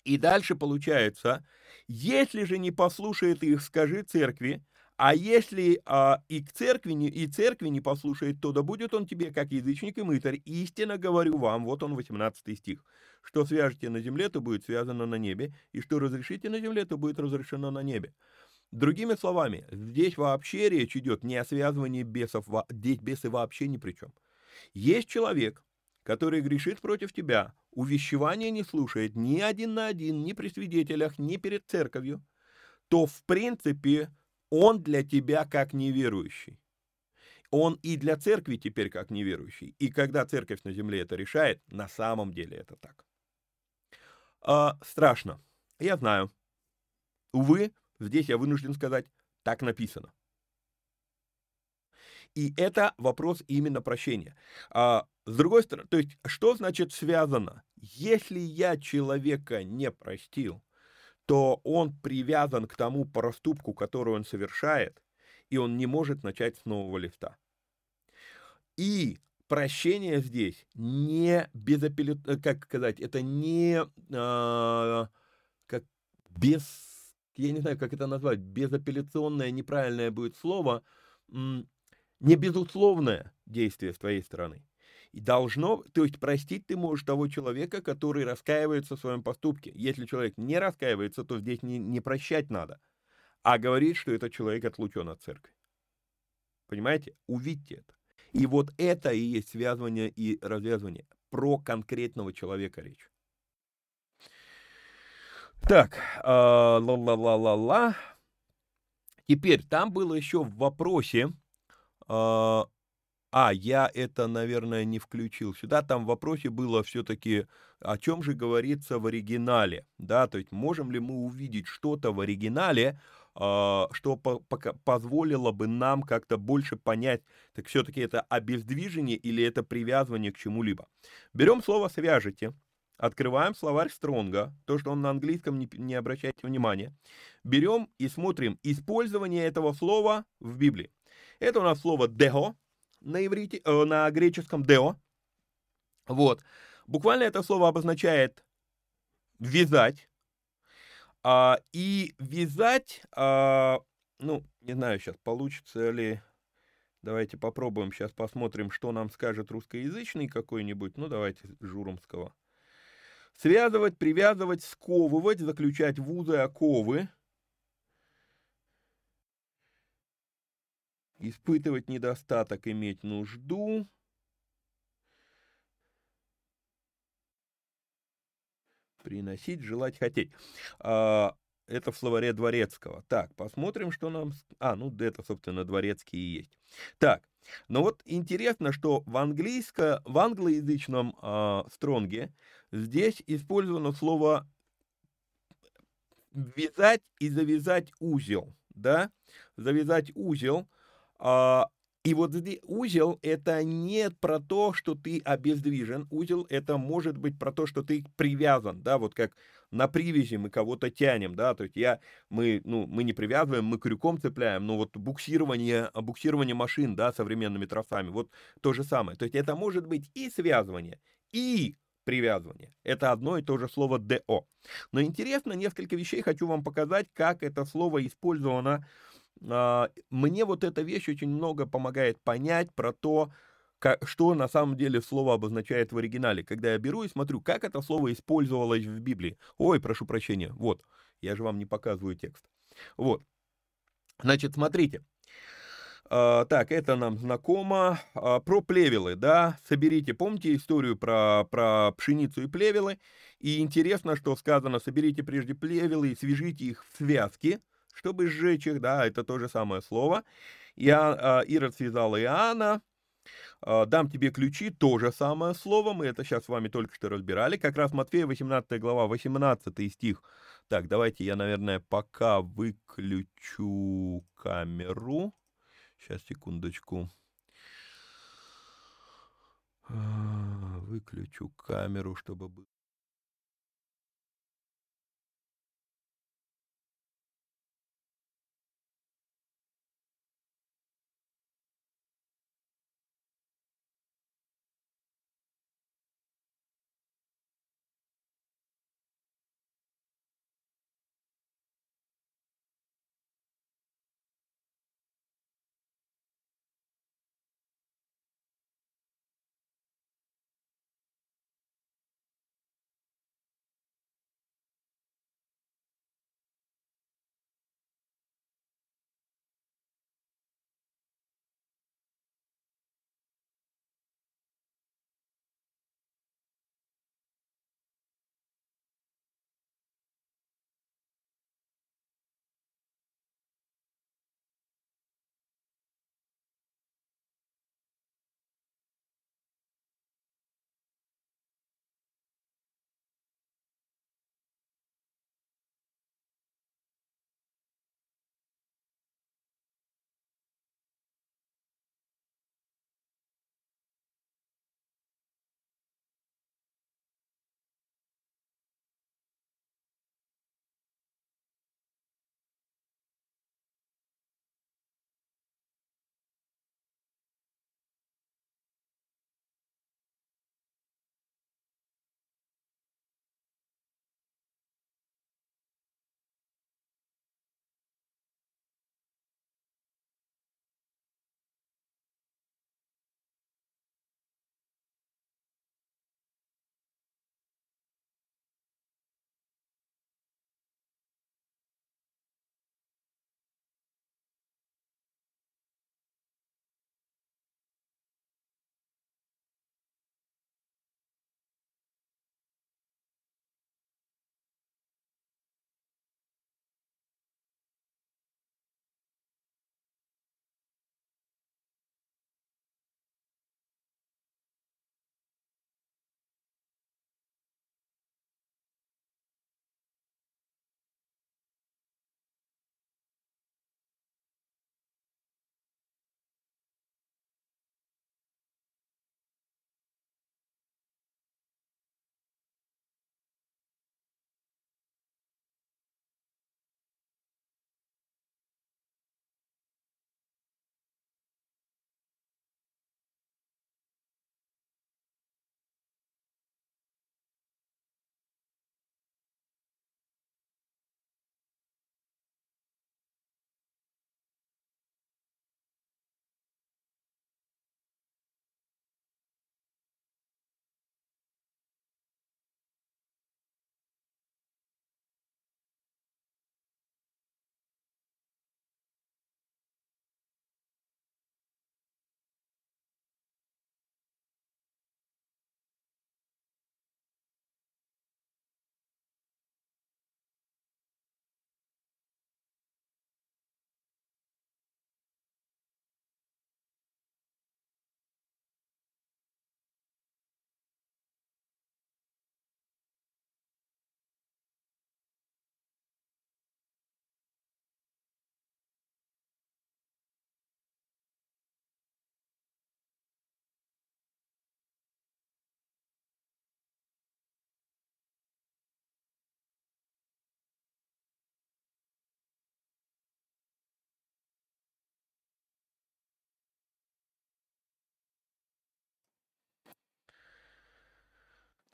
и дальше получается, если же не послушает их, скажи церкви, а если а, и к церкви и церкви не послушает, то да будет он тебе как язычник и мытарь. Истинно говорю вам, вот он 18 стих. Что свяжете на земле, то будет связано на небе, и что разрешите на земле, то будет разрешено на небе. Другими словами, здесь вообще речь идет не о связывании бесов, здесь бесы вообще ни при чем. Есть человек, который грешит против тебя, увещевания не слушает ни один на один, ни при свидетелях, ни перед церковью, то в принципе он для тебя как неверующий. Он и для церкви теперь как неверующий. И когда церковь на земле это решает, на самом деле это так. А, страшно. Я знаю. Увы, здесь я вынужден сказать, так написано. И это вопрос именно прощения. А, с другой стороны, то есть, что значит связано? Если я человека не простил, то он привязан к тому проступку, который он совершает, и он не может начать с нового листа. И прощение здесь не безапелляционное, э, как сказать, это не а, как без, я не знаю, как это назвать, безапелляционное, неправильное будет слово, не безусловное действие с твоей стороны. И должно, то есть простить ты можешь того человека, который раскаивается в своем поступке. Если человек не раскаивается, то здесь не, не прощать надо, а говорить, что этот человек отлучен от церкви. Понимаете? Увидьте это. И вот это и есть связывание и развязывание. Про конкретного человека речь. Так, ла-ла-ла-ла-ла. Теперь, там было еще в вопросе, а, а, я это, наверное, не включил сюда. Там в вопросе было все-таки, о чем же говорится в оригинале. Да, то есть можем ли мы увидеть что-то в оригинале, а, что по позволило бы нам как-то больше понять, так все-таки это обездвижение или это привязывание к чему-либо. Берем слово «свяжете», открываем словарь Стронга, то, что он на английском, не, не обращайте внимания. Берем и смотрим использование этого слова в Библии. Это у нас слово «дехо», на иврите, э, на греческом део. Вот. Буквально это слово обозначает вязать. А, и вязать, а, ну, не знаю сейчас, получится ли... Давайте попробуем, сейчас посмотрим, что нам скажет русскоязычный какой-нибудь. Ну, давайте Журомского. Связывать, привязывать, сковывать, заключать в узы, оковы. Испытывать недостаток, иметь нужду. Приносить, желать, хотеть. А, это в словаре Дворецкого. Так, посмотрим, что нам... А, ну, это, собственно, Дворецкий и есть. Так, но вот интересно, что в, английско, в англоязычном э, стронге здесь использовано слово вязать и завязать узел, да, завязать узел, и вот узел это не про то, что ты обездвижен. Узел это может быть про то, что ты привязан, да, вот как на привязи мы кого-то тянем, да, то есть я, мы, ну, мы не привязываем, мы крюком цепляем, но вот буксирование, буксирование машин, да, современными тросами, вот то же самое. То есть это может быть и связывание, и привязывание. Это одно и то же слово ДО. Но интересно, несколько вещей хочу вам показать, как это слово использовано а, мне вот эта вещь очень много помогает понять про то, как, что на самом деле слово обозначает в оригинале. Когда я беру и смотрю, как это слово использовалось в Библии. Ой, прошу прощения, вот, я же вам не показываю текст. Вот. Значит, смотрите. А, так, это нам знакомо. А, про плевелы, да, соберите, помните историю про, про пшеницу и плевелы? И интересно, что сказано, соберите прежде плевелы и свяжите их в связки, чтобы сжечь их, да, это то же самое слово. Я, Ирод связал Иоанна, дам тебе ключи, то же самое слово, мы это сейчас с вами только что разбирали, как раз Матфея 18 глава, 18 стих. Так, давайте я, наверное, пока выключу камеру. Сейчас, секундочку. Выключу камеру, чтобы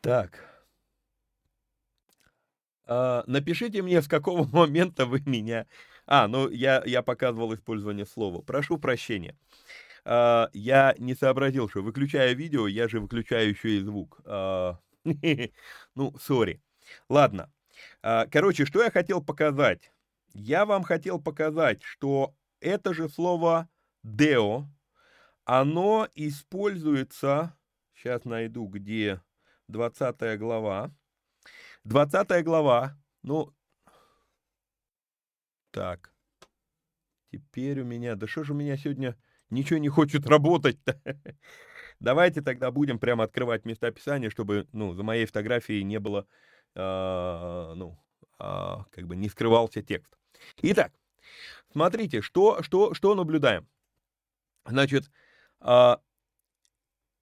Так. А, напишите мне, с какого момента вы меня... А, ну я, я показывал использование слова. Прошу прощения. А, я не сообразил, что выключая видео, я же выключаю еще и звук. А, ну, сори. Ладно. А, короче, что я хотел показать? я вам хотел показать, что это же слово «део», оно используется, сейчас найду, где 20 глава. 20 глава, ну, так, теперь у меня, да что же у меня сегодня ничего не хочет работать-то? Давайте тогда будем прямо открывать места Писания, чтобы, ну, за моей фотографией не было, э, ну, э, как бы не скрывался текст. Итак, смотрите, что, что, что наблюдаем. Значит, э,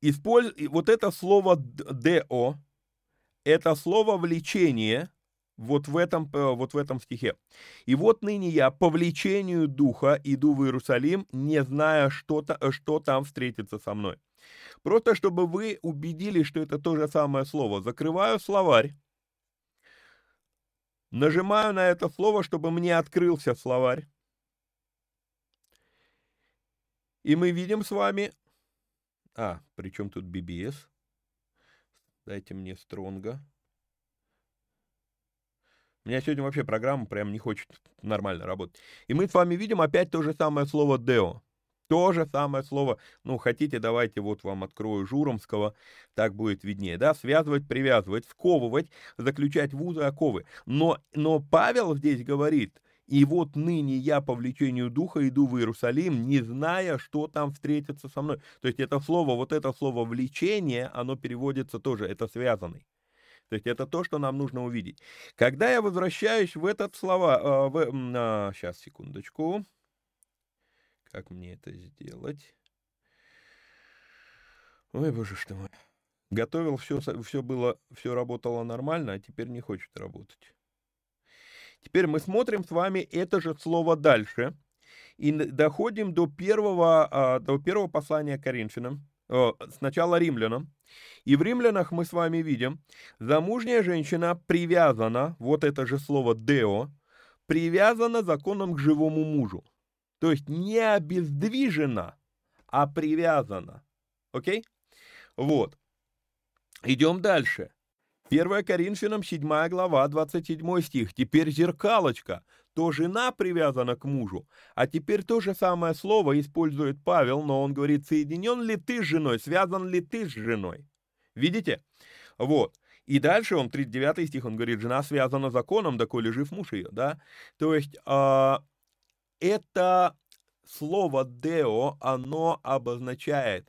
использ... вот это слово «део», это слово «влечение», вот в этом, э, вот в этом стихе. «И вот ныне я по влечению духа иду в Иерусалим, не зная, что, -то, что там встретится со мной». Просто чтобы вы убедились, что это то же самое слово. Закрываю словарь, нажимаю на это слово, чтобы мне открылся словарь. И мы видим с вами... А, причем тут BBS? Дайте мне стронга. У меня сегодня вообще программа прям не хочет нормально работать. И мы с вами видим опять то же самое слово «део». То же самое слово, ну, хотите, давайте вот вам открою Журомского, так будет виднее, да, связывать, привязывать, сковывать, заключать в узы оковы. Но, но Павел здесь говорит, и вот ныне я по влечению духа иду в Иерусалим, не зная, что там встретится со мной. То есть это слово, вот это слово влечение, оно переводится тоже, это связанный. То есть это то, что нам нужно увидеть. Когда я возвращаюсь в этот слова, э, в, э, сейчас, секундочку, как мне это сделать? Ой, боже что мой. Готовил все, все было, все работало нормально, а теперь не хочет работать. Теперь мы смотрим с вами это же слово дальше и доходим до первого, а, до первого послания Коринфянам, сначала римлянам. И в римлянах мы с вами видим, замужняя женщина привязана, вот это же слово «део», привязана законом к живому мужу. То есть не обездвижена, а привязана. Окей? Вот. Идем дальше. 1 Коринфянам 7 глава, 27 стих. Теперь зеркалочка. То жена привязана к мужу. А теперь то же самое слово использует Павел, но он говорит, соединен ли ты с женой, связан ли ты с женой. Видите? Вот. И дальше он, 39 стих, он говорит, жена связана законом, доколе жив муж ее, да? То есть э, это слово «део», оно обозначает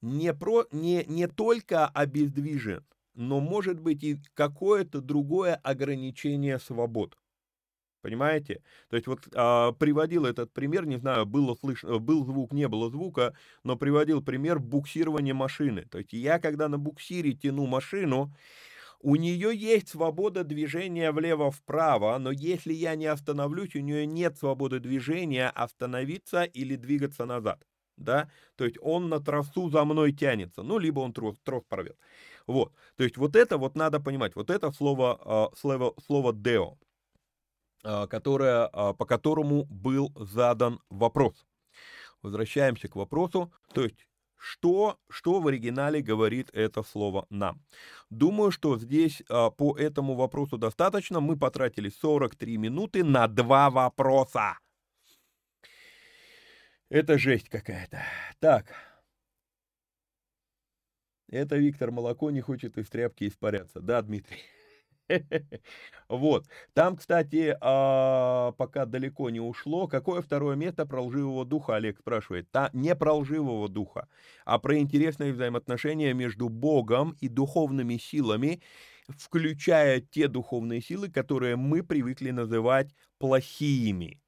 не, про, не, не только обездвижен, но может быть и какое-то другое ограничение свобод. Понимаете? То есть вот а, приводил этот пример, не знаю, было слышно, был звук, не было звука, но приводил пример буксирования машины. То есть я, когда на буксире тяну машину, у нее есть свобода движения влево-вправо, но если я не остановлюсь, у нее нет свободы движения остановиться или двигаться назад. Да? То есть он на трассу за мной тянется, ну, либо он трос, трос порвет. Вот. То есть вот это вот надо понимать. Вот это слово, а, слово, слово «део», а, которое, а, по которому был задан вопрос. Возвращаемся к вопросу. То есть что, что в оригинале говорит это слово нам? Думаю, что здесь по этому вопросу достаточно. Мы потратили 43 минуты на два вопроса. Это жесть какая-то. Так. Это Виктор Молоко не хочет из тряпки испаряться. Да, Дмитрий? Вот. Там, кстати, а, пока далеко не ушло, какое второе место про лживого духа, Олег спрашивает. Та, не про лживого духа, а про интересные взаимоотношения между Богом и духовными силами, включая те духовные силы, которые мы привыкли называть плохими.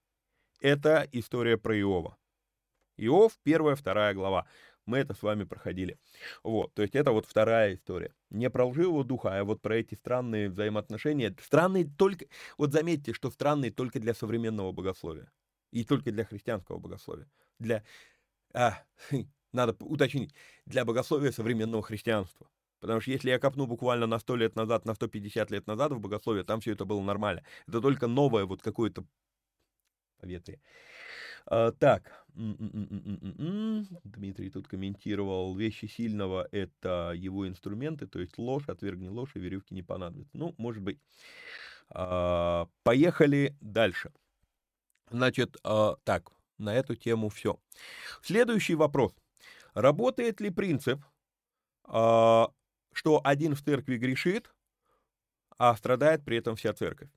Это история про Иова. Иов, первая, вторая глава. Мы это с вами проходили. Вот, то есть это вот вторая история. Не про лживого духа, а вот про эти странные взаимоотношения. Странные только... Вот заметьте, что странные только для современного богословия. И только для христианского богословия. Для... А, надо уточнить. Для богословия современного христианства. Потому что если я копну буквально на 100 лет назад, на 150 лет назад в богословие, там все это было нормально. Это только новое вот какое-то поветрие. А, так, Дмитрий тут комментировал, вещи сильного – это его инструменты, то есть ложь, отвергни ложь, и веревки не понадобятся. Ну, может быть. А, поехали дальше. Значит, э, так, на эту тему все. Следующий вопрос. Работает ли принцип, э, что один в церкви грешит, а страдает при этом вся церковь?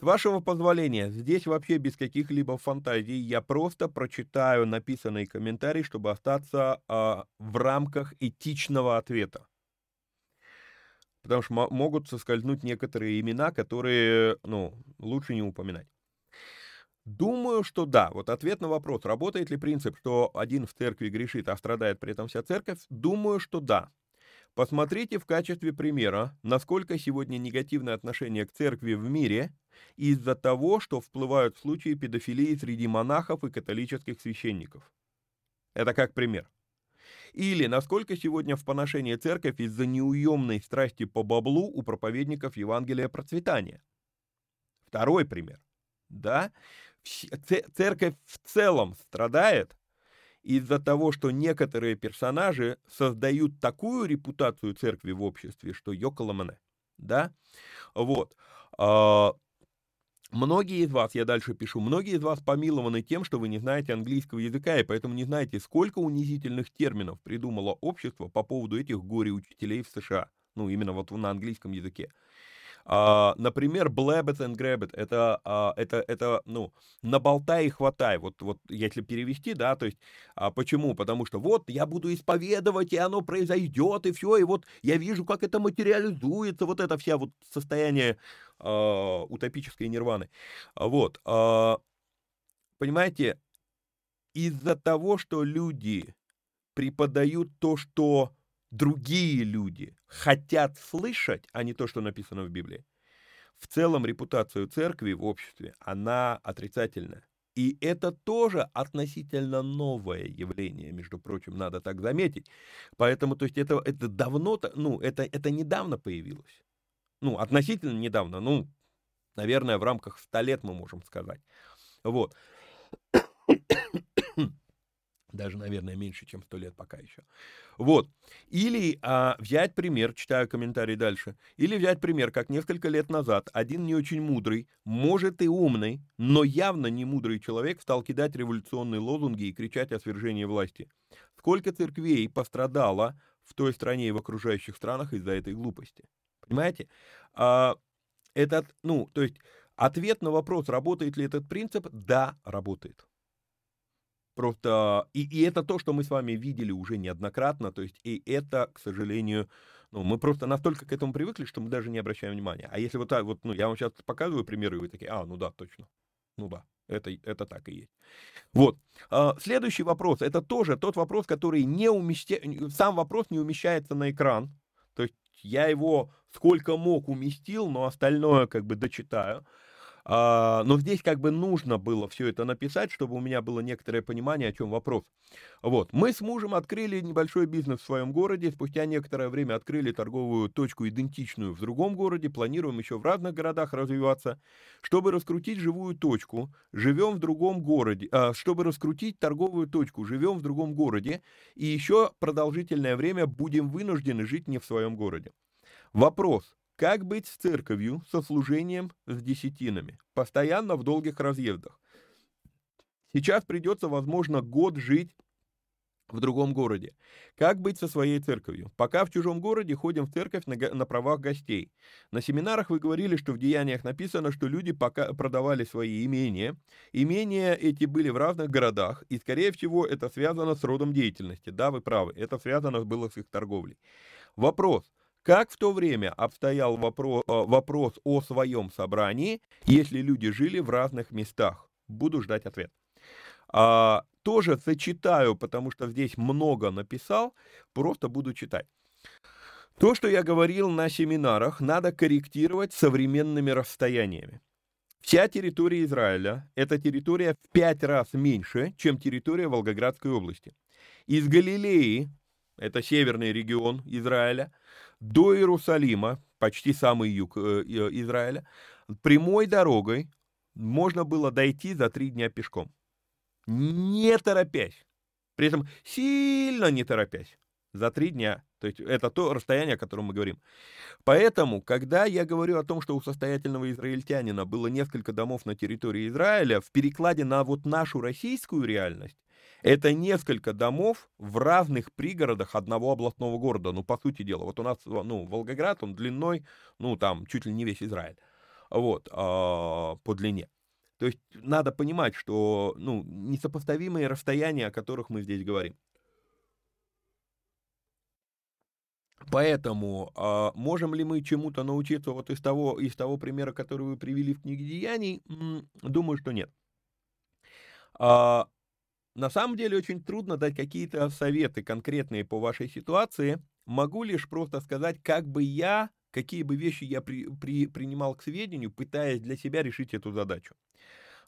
С вашего позволения, здесь вообще без каких-либо фантазий, я просто прочитаю написанный комментарий, чтобы остаться э, в рамках этичного ответа. Потому что могут соскользнуть некоторые имена, которые, ну, лучше не упоминать. Думаю, что да. Вот ответ на вопрос, работает ли принцип, что один в церкви грешит, а страдает при этом вся церковь, думаю, что да. Посмотрите в качестве примера, насколько сегодня негативное отношение к церкви в мире из-за того, что всплывают случаи педофилии среди монахов и католических священников. Это как пример. Или насколько сегодня в поношении церковь из-за неуемной страсти по баблу у проповедников Евангелия процветания. Второй пример. Да, церковь в целом страдает из-за того, что некоторые персонажи создают такую репутацию церкви в обществе, что йоколомане. Да? Вот. А, многие из вас, я дальше пишу, многие из вас помилованы тем, что вы не знаете английского языка, и поэтому не знаете, сколько унизительных терминов придумало общество по поводу этих горе-учителей в США. Ну, именно вот на английском языке. А, например, blab and grab это, а, это, это, ну, наболтай и хватай, вот, вот если перевести, да, то есть, а, почему? Потому что вот я буду исповедовать, и оно произойдет, и все, и вот я вижу, как это материализуется, вот это вся вот состояние а, утопической нирваны. Вот, а, понимаете, из-за того, что люди преподают то, что другие люди хотят слышать, а не то, что написано в Библии, в целом репутацию церкви в обществе, она отрицательная. И это тоже относительно новое явление, между прочим, надо так заметить. Поэтому, то есть это, это давно, ну, это, это недавно появилось. Ну, относительно недавно, ну, наверное, в рамках 100 лет мы можем сказать. Вот даже, наверное, меньше, чем сто лет пока еще. Вот. Или а, взять пример, читаю комментарий дальше, или взять пример, как несколько лет назад один не очень мудрый, может и умный, но явно не мудрый человек стал кидать революционные лозунги и кричать о свержении власти. Сколько церквей пострадало в той стране и в окружающих странах из-за этой глупости? Понимаете? А, этот, ну, то есть ответ на вопрос, работает ли этот принцип, да, работает. Просто и, и это то, что мы с вами видели уже неоднократно, то есть и это, к сожалению, ну, мы просто настолько к этому привыкли, что мы даже не обращаем внимания. А если вот так вот, ну, я вам сейчас показываю примеры, и вы такие, а, ну да, точно, ну да, это, это так и есть. Вот. А, следующий вопрос, это тоже тот вопрос, который не умещается, сам вопрос не умещается на экран, то есть я его сколько мог уместил, но остальное как бы дочитаю. А, но здесь как бы нужно было все это написать, чтобы у меня было некоторое понимание, о чем вопрос. Вот. Мы с мужем открыли небольшой бизнес в своем городе, спустя некоторое время открыли торговую точку идентичную в другом городе, планируем еще в разных городах развиваться. Чтобы раскрутить живую точку, живем в другом городе, а, чтобы раскрутить торговую точку, живем в другом городе, и еще продолжительное время будем вынуждены жить не в своем городе. Вопрос, как быть с церковью, со служением, с десятинами? Постоянно в долгих разъездах. Сейчас придется, возможно, год жить в другом городе. Как быть со своей церковью? Пока в чужом городе ходим в церковь на, на правах гостей. На семинарах вы говорили, что в деяниях написано, что люди пока продавали свои имения. Имения эти были в разных городах, и, скорее всего, это связано с родом деятельности. Да, вы правы, это связано было с их торговлей. Вопрос. Как в то время обстоял вопрос, э, вопрос о своем собрании, если люди жили в разных местах? Буду ждать ответ. А, тоже зачитаю, потому что здесь много написал, просто буду читать. То, что я говорил на семинарах, надо корректировать современными расстояниями. Вся территория Израиля – это территория в пять раз меньше, чем территория Волгоградской области. Из Галилеи, это северный регион Израиля, до Иерусалима, почти самый юг э, Израиля, прямой дорогой можно было дойти за три дня пешком. Не торопясь. При этом сильно не торопясь. За три дня. То есть это то расстояние, о котором мы говорим. Поэтому, когда я говорю о том, что у состоятельного израильтянина было несколько домов на территории Израиля, в перекладе на вот нашу российскую реальность, это несколько домов в разных пригородах одного областного города. Ну, по сути дела, вот у нас, ну, Волгоград, он длиной, ну, там, чуть ли не весь Израиль. Вот, а, по длине. То есть надо понимать, что, ну, несопоставимые расстояния, о которых мы здесь говорим. Поэтому э, можем ли мы чему-то научиться вот из того, из того примера, который вы привели в книге Деяний? Думаю, что нет. А, на самом деле очень трудно дать какие-то советы конкретные по вашей ситуации. Могу лишь просто сказать, как бы я, какие бы вещи я при, при, принимал к сведению, пытаясь для себя решить эту задачу.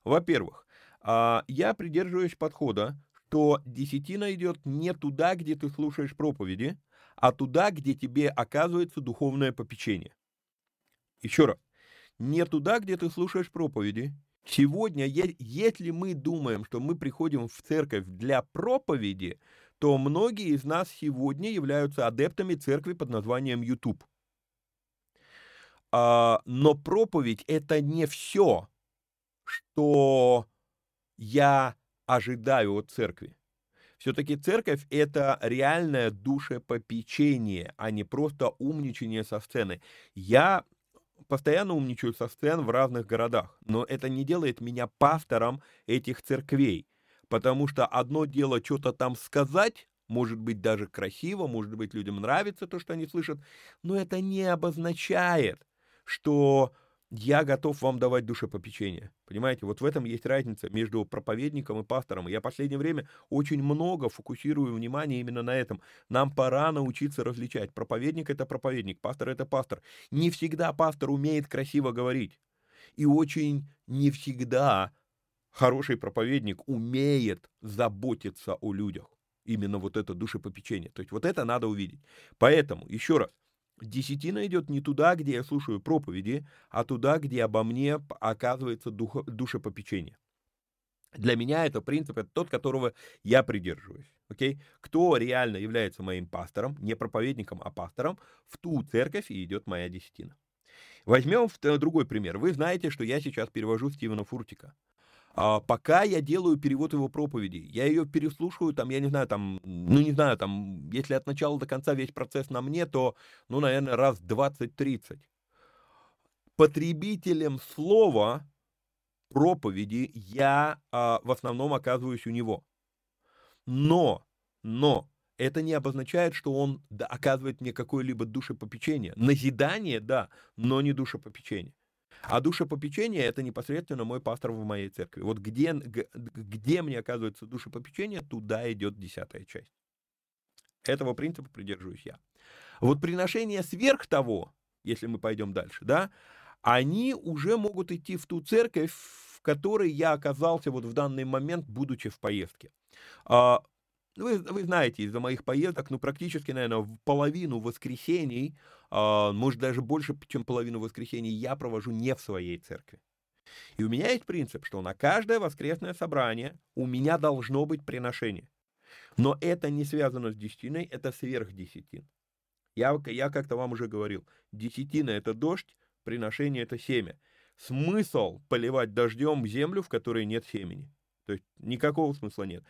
Во-первых, а, я придерживаюсь подхода, что десятина идет не туда, где ты слушаешь проповеди, а туда, где тебе оказывается духовное попечение. Еще раз, не туда, где ты слушаешь проповеди. Сегодня, если мы думаем, что мы приходим в церковь для проповеди, то многие из нас сегодня являются адептами церкви под названием YouTube. А, но проповедь это не все, что я ожидаю от церкви. Все-таки церковь — это реальное душепопечение, а не просто умничание со сцены. Я постоянно умничаю со сцен в разных городах, но это не делает меня пастором этих церквей, потому что одно дело что-то там сказать, может быть даже красиво, может быть людям нравится то, что они слышат, но это не обозначает, что я готов вам давать душепопечение. Понимаете, вот в этом есть разница между проповедником и пастором. Я в последнее время очень много фокусирую внимание именно на этом. Нам пора научиться различать. Проповедник — это проповедник, пастор — это пастор. Не всегда пастор умеет красиво говорить. И очень не всегда хороший проповедник умеет заботиться о людях. Именно вот это душепопечение. То есть вот это надо увидеть. Поэтому, еще раз, Десятина идет не туда, где я слушаю проповеди, а туда, где обо мне оказывается дух, душепопечение. Для меня это принцип, это тот, которого я придерживаюсь. Окей? Кто реально является моим пастором, не проповедником, а пастором, в ту церковь и идет моя десятина. Возьмем другой пример. Вы знаете, что я сейчас перевожу Стивена Фуртика. А, пока я делаю перевод его проповеди, я ее переслушиваю, там, я не знаю, там, ну, не знаю, там, если от начала до конца весь процесс на мне, то, ну, наверное, раз 20-30. Потребителем слова проповеди я а, в основном оказываюсь у него. Но, но, это не обозначает, что он оказывает мне какое-либо душепопечение. Назидание, да, но не душепопечение. А душепопечение – это непосредственно мой пастор в моей церкви. Вот где, где мне оказывается душепопечение, туда идет десятая часть. Этого принципа придерживаюсь я. Вот приношения сверх того, если мы пойдем дальше, да, они уже могут идти в ту церковь, в которой я оказался вот в данный момент, будучи в поездке. А, вы, вы знаете, из-за моих поездок, ну, практически, наверное, в половину воскресений может, даже больше, чем половину воскресений я провожу не в своей церкви. И у меня есть принцип, что на каждое воскресное собрание у меня должно быть приношение. Но это не связано с десятиной, это сверх десятин. Я, я как-то вам уже говорил, десятина – это дождь, приношение – это семя. Смысл поливать дождем землю, в которой нет семени. То есть никакого смысла нет.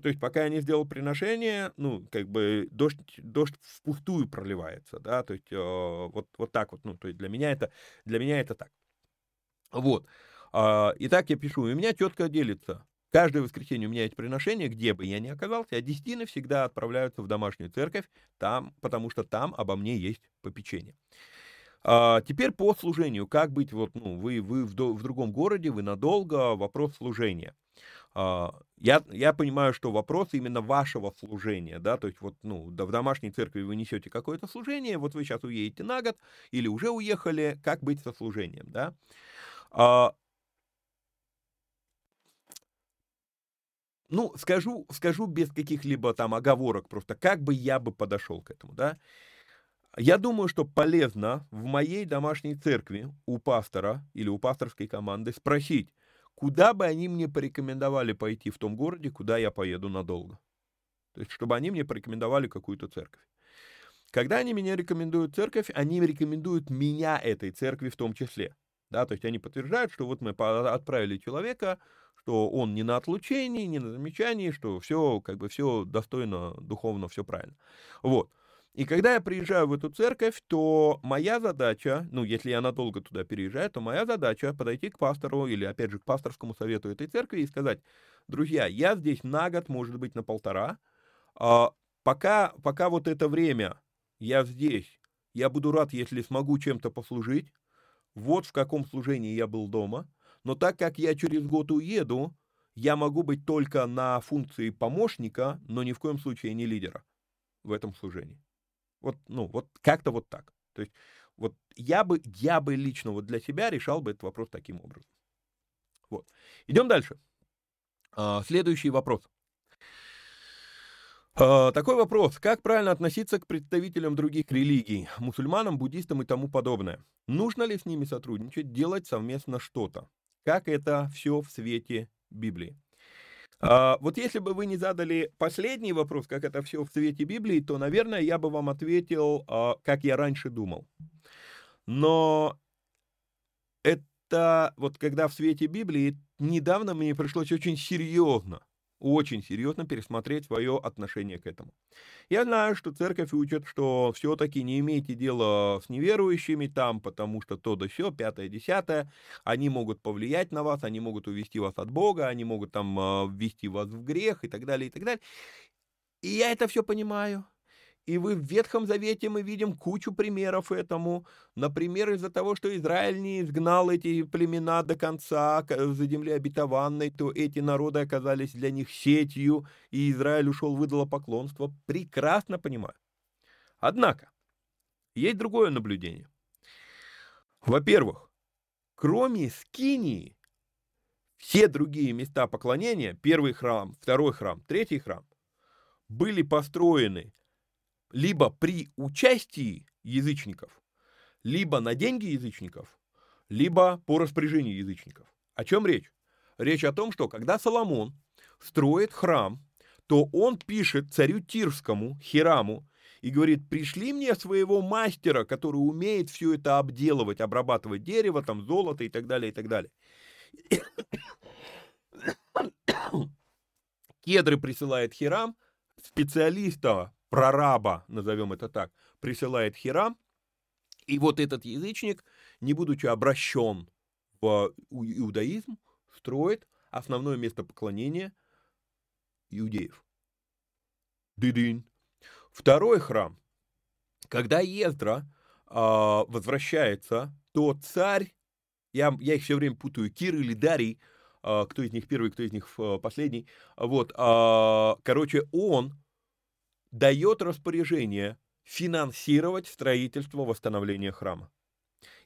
То есть пока я не сделал приношение, ну, как бы дождь, дождь впустую проливается, да, то есть э, вот, вот так вот, ну, то есть для меня это, для меня это так. Вот. Э, итак, я пишу, у меня четко делится. Каждое воскресенье у меня есть приношение, где бы я ни оказался, а десятины всегда отправляются в домашнюю церковь, там, потому что там обо мне есть попечение. А, теперь по служению. Как быть, вот, ну, вы, вы в другом городе, вы надолго, вопрос служения. А, я, я понимаю, что вопрос именно вашего служения, да, то есть вот, ну, в домашней церкви вы несете какое-то служение, вот вы сейчас уедете на год или уже уехали, как быть со служением, да. А, ну, скажу, скажу без каких-либо там оговорок, просто как бы я бы подошел к этому, да. Я думаю, что полезно в моей домашней церкви у пастора или у пасторской команды спросить, куда бы они мне порекомендовали пойти в том городе, куда я поеду надолго. То есть, чтобы они мне порекомендовали какую-то церковь. Когда они меня рекомендуют церковь, они рекомендуют меня этой церкви в том числе. Да, то есть они подтверждают, что вот мы отправили человека, что он не на отлучении, не на замечании, что все, как бы все достойно, духовно, все правильно. Вот. И когда я приезжаю в эту церковь, то моя задача, ну, если я надолго туда переезжаю, то моя задача подойти к пастору или, опять же, к пасторскому совету этой церкви и сказать, друзья, я здесь на год, может быть, на полтора, а пока, пока вот это время я здесь, я буду рад, если смогу чем-то послужить, вот в каком служении я был дома, но так как я через год уеду, я могу быть только на функции помощника, но ни в коем случае не лидера в этом служении. Вот, ну, вот как-то вот так. То есть вот я бы, я бы лично вот для себя решал бы этот вопрос таким образом. Вот. Идем дальше. А, следующий вопрос. А, такой вопрос. Как правильно относиться к представителям других религий, мусульманам, буддистам и тому подобное? Нужно ли с ними сотрудничать, делать совместно что-то? Как это все в свете Библии? А, вот если бы вы не задали последний вопрос, как это все в свете Библии, то, наверное, я бы вам ответил, а, как я раньше думал. Но это вот когда в свете Библии, недавно мне пришлось очень серьезно очень серьезно пересмотреть свое отношение к этому. Я знаю, что церковь учит, что все-таки не имейте дела с неверующими там, потому что то да все, пятое, десятое, они могут повлиять на вас, они могут увести вас от Бога, они могут там а, ввести вас в грех и так далее, и так далее. И я это все понимаю. И вы в Ветхом Завете мы видим кучу примеров этому. Например, из-за того, что Израиль не изгнал эти племена до конца за земли обетованной, то эти народы оказались для них сетью, и Израиль ушел в поклонство. Прекрасно понимаю. Однако, есть другое наблюдение. Во-первых, кроме Скинии, все другие места поклонения, первый храм, второй храм, третий храм, были построены либо при участии язычников, либо на деньги язычников, либо по распоряжению язычников. О чем речь? Речь о том, что когда Соломон строит храм, то он пишет царю Тирскому, Хираму, и говорит, пришли мне своего мастера, который умеет все это обделывать, обрабатывать дерево, там, золото и так далее, и так далее. Кедры присылает Хирам, специалиста прораба, назовем это так, присылает Хирам, и вот этот язычник, не будучи обращен в иудаизм, строит основное место поклонения иудеев. Дыдынь. Второй храм. Когда Ездра э, возвращается, то царь, я, я их все время путаю, Кир или Дарий, э, кто из них первый, кто из них последний, вот, э, короче, он дает распоряжение финансировать строительство восстановления храма.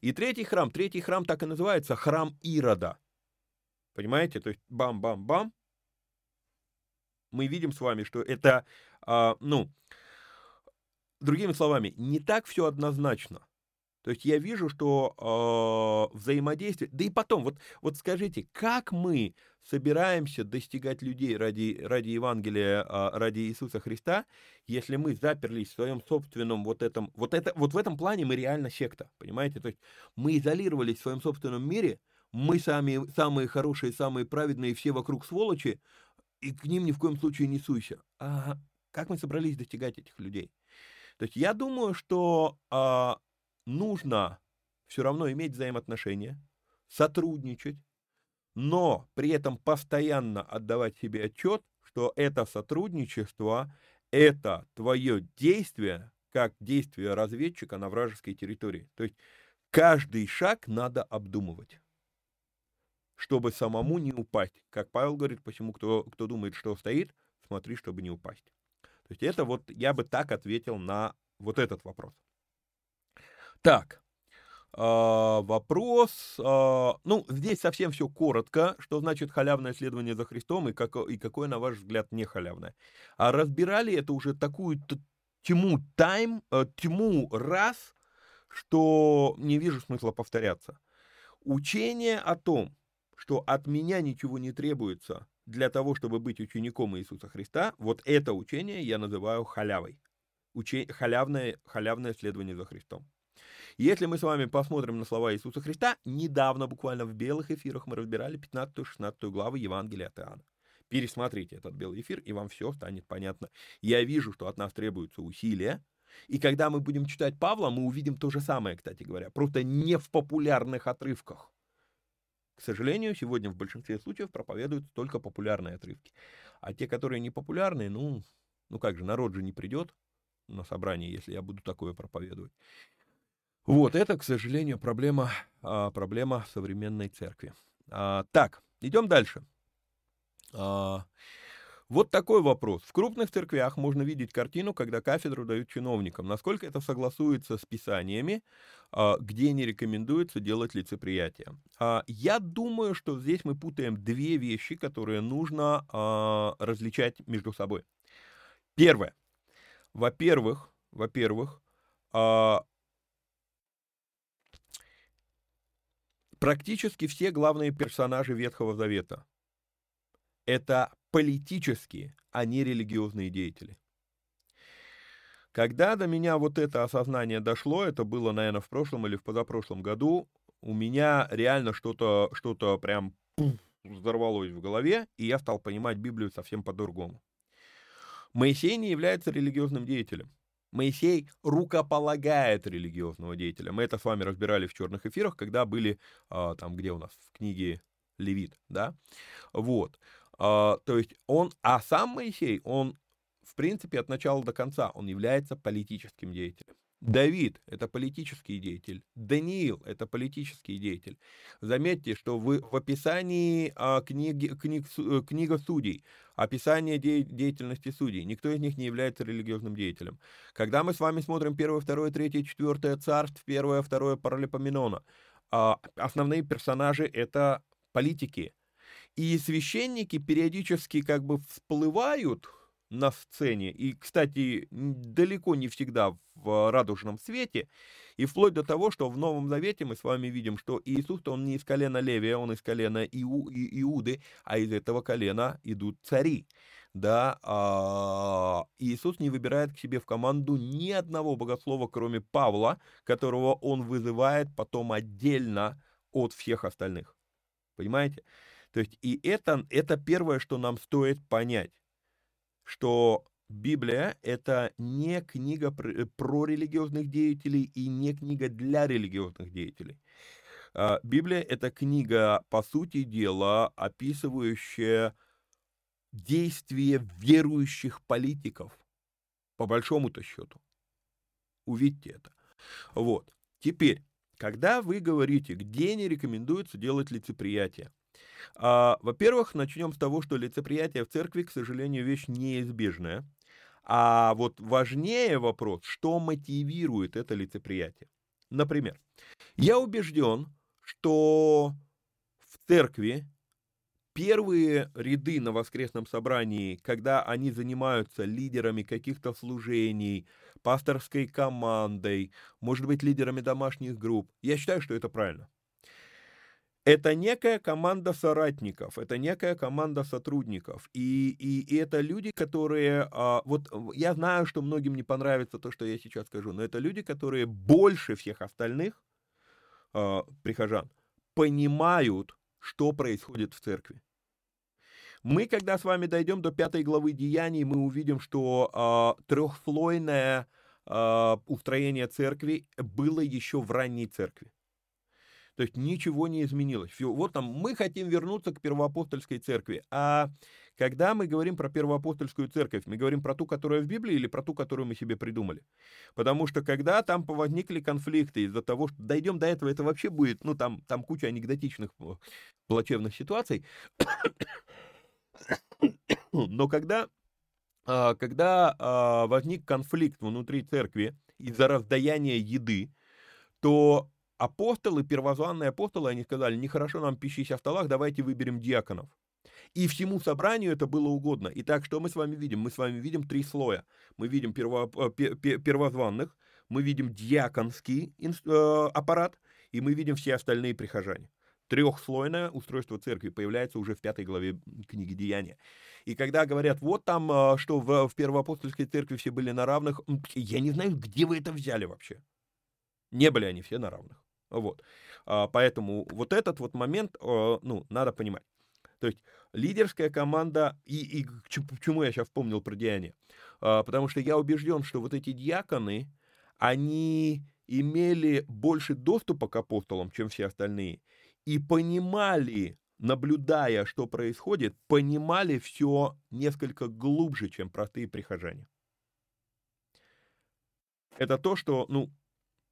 И третий храм, третий храм так и называется, храм Ирода. Понимаете? То есть бам-бам-бам. Мы видим с вами, что это, а, ну, другими словами, не так все однозначно. То есть я вижу, что э, взаимодействие... Да и потом, вот, вот скажите, как мы собираемся достигать людей ради, ради Евангелия, э, ради Иисуса Христа, если мы заперлись в своем собственном вот этом... Вот, это, вот в этом плане мы реально секта, понимаете? То есть мы изолировались в своем собственном мире, мы сами, самые хорошие, самые праведные, все вокруг сволочи, и к ним ни в коем случае не суйся. А как мы собрались достигать этих людей? То есть я думаю, что э, нужно все равно иметь взаимоотношения, сотрудничать, но при этом постоянно отдавать себе отчет, что это сотрудничество, это твое действие, как действие разведчика на вражеской территории. То есть каждый шаг надо обдумывать, чтобы самому не упасть. Как Павел говорит, почему кто, кто думает, что стоит, смотри, чтобы не упасть. То есть это вот я бы так ответил на вот этот вопрос. Так, Uh, вопрос. Uh, ну, здесь совсем все коротко. Что значит халявное следование за Христом и, как, и какое, на ваш взгляд, не халявное? А разбирали это уже такую тьму тайм, uh, тьму раз, что не вижу смысла повторяться. Учение о том, что от меня ничего не требуется, для того, чтобы быть учеником Иисуса Христа, вот это учение я называю халявой. Уче... Халявное, халявное следование за Христом. Если мы с вами посмотрим на слова Иисуса Христа, недавно буквально в белых эфирах мы разбирали 15-16 главы Евангелия от Иоанна. Пересмотрите этот белый эфир, и вам все станет понятно. Я вижу, что от нас требуются усилия, и когда мы будем читать Павла, мы увидим то же самое, кстати говоря, просто не в популярных отрывках. К сожалению, сегодня в большинстве случаев проповедуют только популярные отрывки. А те, которые не популярные, ну, ну как же, народ же не придет на собрание, если я буду такое проповедовать. Вот, это, к сожалению, проблема, а, проблема современной церкви. А, так, идем дальше. А, вот такой вопрос. В крупных церквях можно видеть картину, когда кафедру дают чиновникам. Насколько это согласуется с писаниями, а, где не рекомендуется делать лицеприятие? Я думаю, что здесь мы путаем две вещи, которые нужно различать между собой. Первое. Во-первых, во-первых, практически все главные персонажи Ветхого Завета – это политические, а не религиозные деятели. Когда до меня вот это осознание дошло, это было, наверное, в прошлом или в позапрошлом году, у меня реально что-то что прям взорвалось в голове, и я стал понимать Библию совсем по-другому. Моисей не является религиозным деятелем. Моисей рукополагает религиозного деятеля. Мы это с вами разбирали в черных эфирах, когда были а, там, где у нас, в книге Левит, да, вот. А, то есть он, а сам Моисей, он, в принципе, от начала до конца, он является политическим деятелем. Давид – это политический деятель. Даниил – это политический деятель. Заметьте, что вы, в описании а, книги, книг, книга судей, описание де, деятельности судей, никто из них не является религиозным деятелем. Когда мы с вами смотрим 1, 2, 3, 4 царств, 1, 2 Паралипоменона, а, основные персонажи – это политики. И священники периодически как бы всплывают – на сцене, и, кстати, далеко не всегда в радужном свете, и вплоть до того, что в Новом Завете мы с вами видим, что Иисус, он не из колена Левия, он из колена Иу, И, Иуды, а из этого колена идут цари. Да, а, Иисус не выбирает к себе в команду ни одного богослова, кроме Павла, которого он вызывает потом отдельно от всех остальных. Понимаете? То есть и это, это первое, что нам стоит понять что Библия — это не книга э, про религиозных деятелей и не книга для религиозных деятелей. А, Библия — это книга, по сути дела, описывающая действия верующих политиков, по большому-то счету. Увидьте это. Вот. Теперь, когда вы говорите, где не рекомендуется делать лицеприятие, а, во-первых, начнем с того, что лицеприятие в церкви, к сожалению, вещь неизбежная. А вот важнее вопрос, что мотивирует это лицеприятие. Например, я убежден, что в церкви первые ряды на воскресном собрании, когда они занимаются лидерами каких-то служений, пасторской командой, может быть, лидерами домашних групп, я считаю, что это правильно. Это некая команда соратников, это некая команда сотрудников. И, и, и это люди, которые... А, вот я знаю, что многим не понравится то, что я сейчас скажу, но это люди, которые больше всех остальных а, прихожан понимают, что происходит в церкви. Мы, когда с вами дойдем до пятой главы Деяний, мы увидим, что а, трехслойное а, устроение церкви было еще в ранней церкви. То есть ничего не изменилось. Вот там мы хотим вернуться к первоапостольской церкви. А когда мы говорим про первоапостольскую церковь, мы говорим про ту, которая в Библии или про ту, которую мы себе придумали? Потому что когда там возникли конфликты из-за того, что дойдем до этого, это вообще будет, ну там, там куча анекдотичных плачевных ситуаций. Но когда, а, когда а, возник конфликт внутри церкви из-за раздаяния еды, то апостолы, первозванные апостолы, они сказали, нехорошо нам пищись о столах, давайте выберем диаконов. И всему собранию это было угодно. Итак, что мы с вами видим? Мы с вами видим три слоя. Мы видим перво, э, первозванных, мы видим диаконский э, аппарат, и мы видим все остальные прихожане. трехслойное устройство церкви появляется уже в пятой главе книги Деяния. И когда говорят, вот там, а, что в, в первоапостольской церкви все были на равных, я не знаю, где вы это взяли вообще. Не были они все на равных. Вот. А, поэтому вот этот вот момент, а, ну, надо понимать. То есть лидерская команда, и, и к чему я сейчас вспомнил про деяние, потому что я убежден, что вот эти диаконы, они имели больше доступа к апостолам, чем все остальные, и понимали, наблюдая, что происходит, понимали все несколько глубже, чем простые прихожане. Это то, что, ну,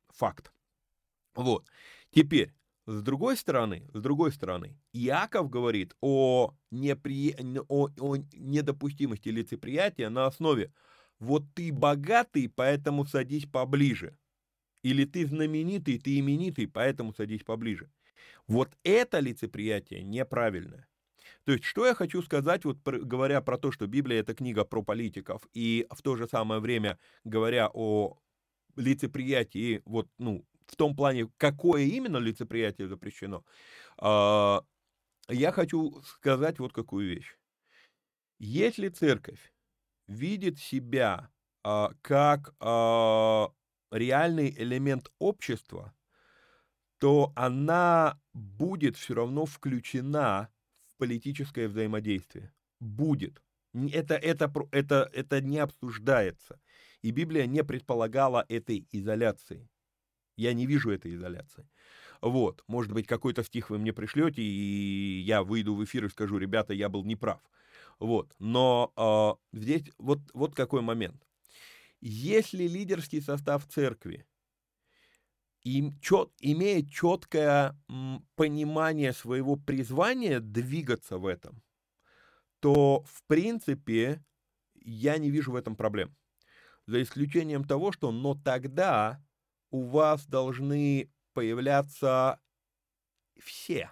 факт. Вот. Теперь, с другой стороны, с другой стороны, Иаков говорит о, непри... о, о недопустимости лицеприятия на основе «вот ты богатый, поэтому садись поближе». Или ты знаменитый, ты именитый, поэтому садись поближе. Вот это лицеприятие неправильное. То есть, что я хочу сказать, вот говоря про то, что Библия это книга про политиков, и в то же самое время говоря о лицеприятии, вот, ну, в том плане, какое именно лицеприятие запрещено, э, я хочу сказать вот какую вещь. Если церковь видит себя э, как э, реальный элемент общества, то она будет все равно включена в политическое взаимодействие. Будет. Это, это, это, это не обсуждается. И Библия не предполагала этой изоляции. Я не вижу этой изоляции. Вот, может быть, какой-то стих вы мне пришлете, и я выйду в эфир и скажу, ребята, я был неправ. Вот, но э, здесь вот, вот какой момент. Если лидерский состав церкви и чет, имея четкое понимание своего призвания двигаться в этом, то, в принципе, я не вижу в этом проблем. За исключением того, что, но тогда у вас должны появляться все,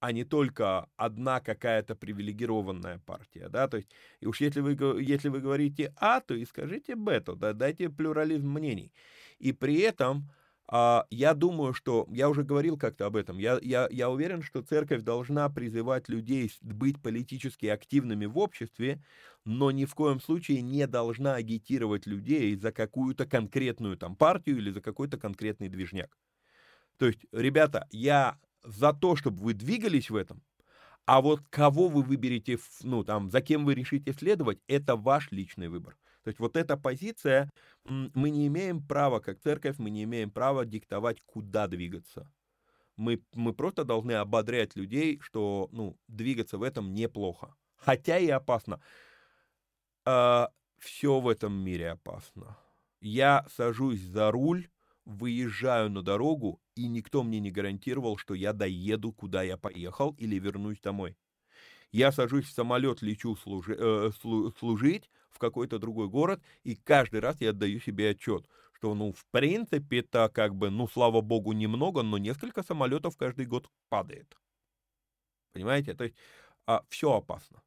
а не только одна какая-то привилегированная партия, да, то есть, и уж если вы, если вы говорите А, то и скажите Б, то да, дайте плюрализм мнений. И при этом а, я думаю, что, я уже говорил как-то об этом, я, я, я уверен, что церковь должна призывать людей быть политически активными в обществе, но ни в коем случае не должна агитировать людей за какую-то конкретную там партию или за какой-то конкретный движняк. То есть, ребята, я за то, чтобы вы двигались в этом, а вот кого вы выберете, ну там, за кем вы решите следовать, это ваш личный выбор. То есть вот эта позиция, мы не имеем права, как церковь, мы не имеем права диктовать, куда двигаться. Мы, мы просто должны ободрять людей, что ну, двигаться в этом неплохо. Хотя и опасно. А, все в этом мире опасно. Я сажусь за руль, выезжаю на дорогу, и никто мне не гарантировал, что я доеду, куда я поехал, или вернусь домой. Я сажусь в самолет, лечу служи, э, служить в какой-то другой город, и каждый раз я отдаю себе отчет, что, ну, в принципе, это как бы, ну, слава богу, немного, но несколько самолетов каждый год падает. Понимаете? То есть а, все опасно.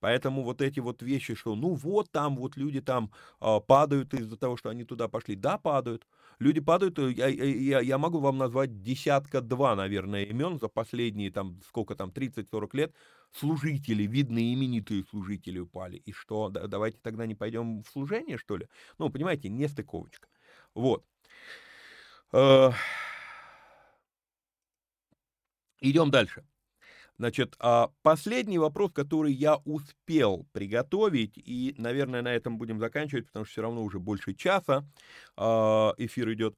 Поэтому вот эти вот вещи, что ну вот там вот люди там э, падают из-за того, что они туда пошли. Да, падают. Люди падают, э, я, я, я могу вам назвать десятка-два, наверное, имен за последние там, сколько там, 30-40 лет. Служители, видные именитые служители упали. И что, да, давайте тогда не пойдем в служение, что ли? Ну, понимаете, не стыковочка. Вот. Э, идем дальше. Значит, а последний вопрос, который я успел приготовить, и, наверное, на этом будем заканчивать, потому что все равно уже больше часа а, эфир идет.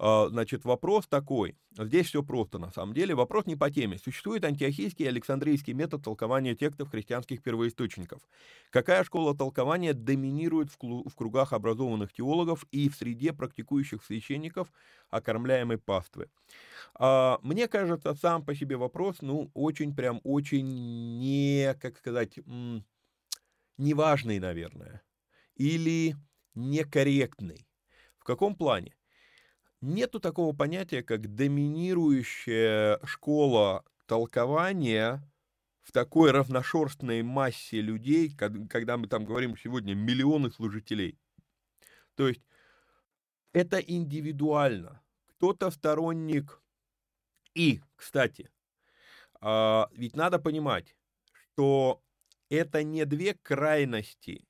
А, значит, вопрос такой. Здесь все просто, на самом деле. Вопрос не по теме. Существует антиохийский и александрийский метод толкования текстов христианских первоисточников. Какая школа толкования доминирует в кругах образованных теологов и в среде практикующих священников, окормляемой паствы? А, мне кажется, сам по себе вопрос, ну, очень прям, очень не, как сказать, неважный, наверное. Или некорректный. В каком плане? Нету такого понятия, как доминирующая школа толкования в такой равношерстной массе людей, когда мы там говорим сегодня миллионы служителей. То есть это индивидуально. Кто-то сторонник И, кстати, а, ведь надо понимать, что это не две крайности.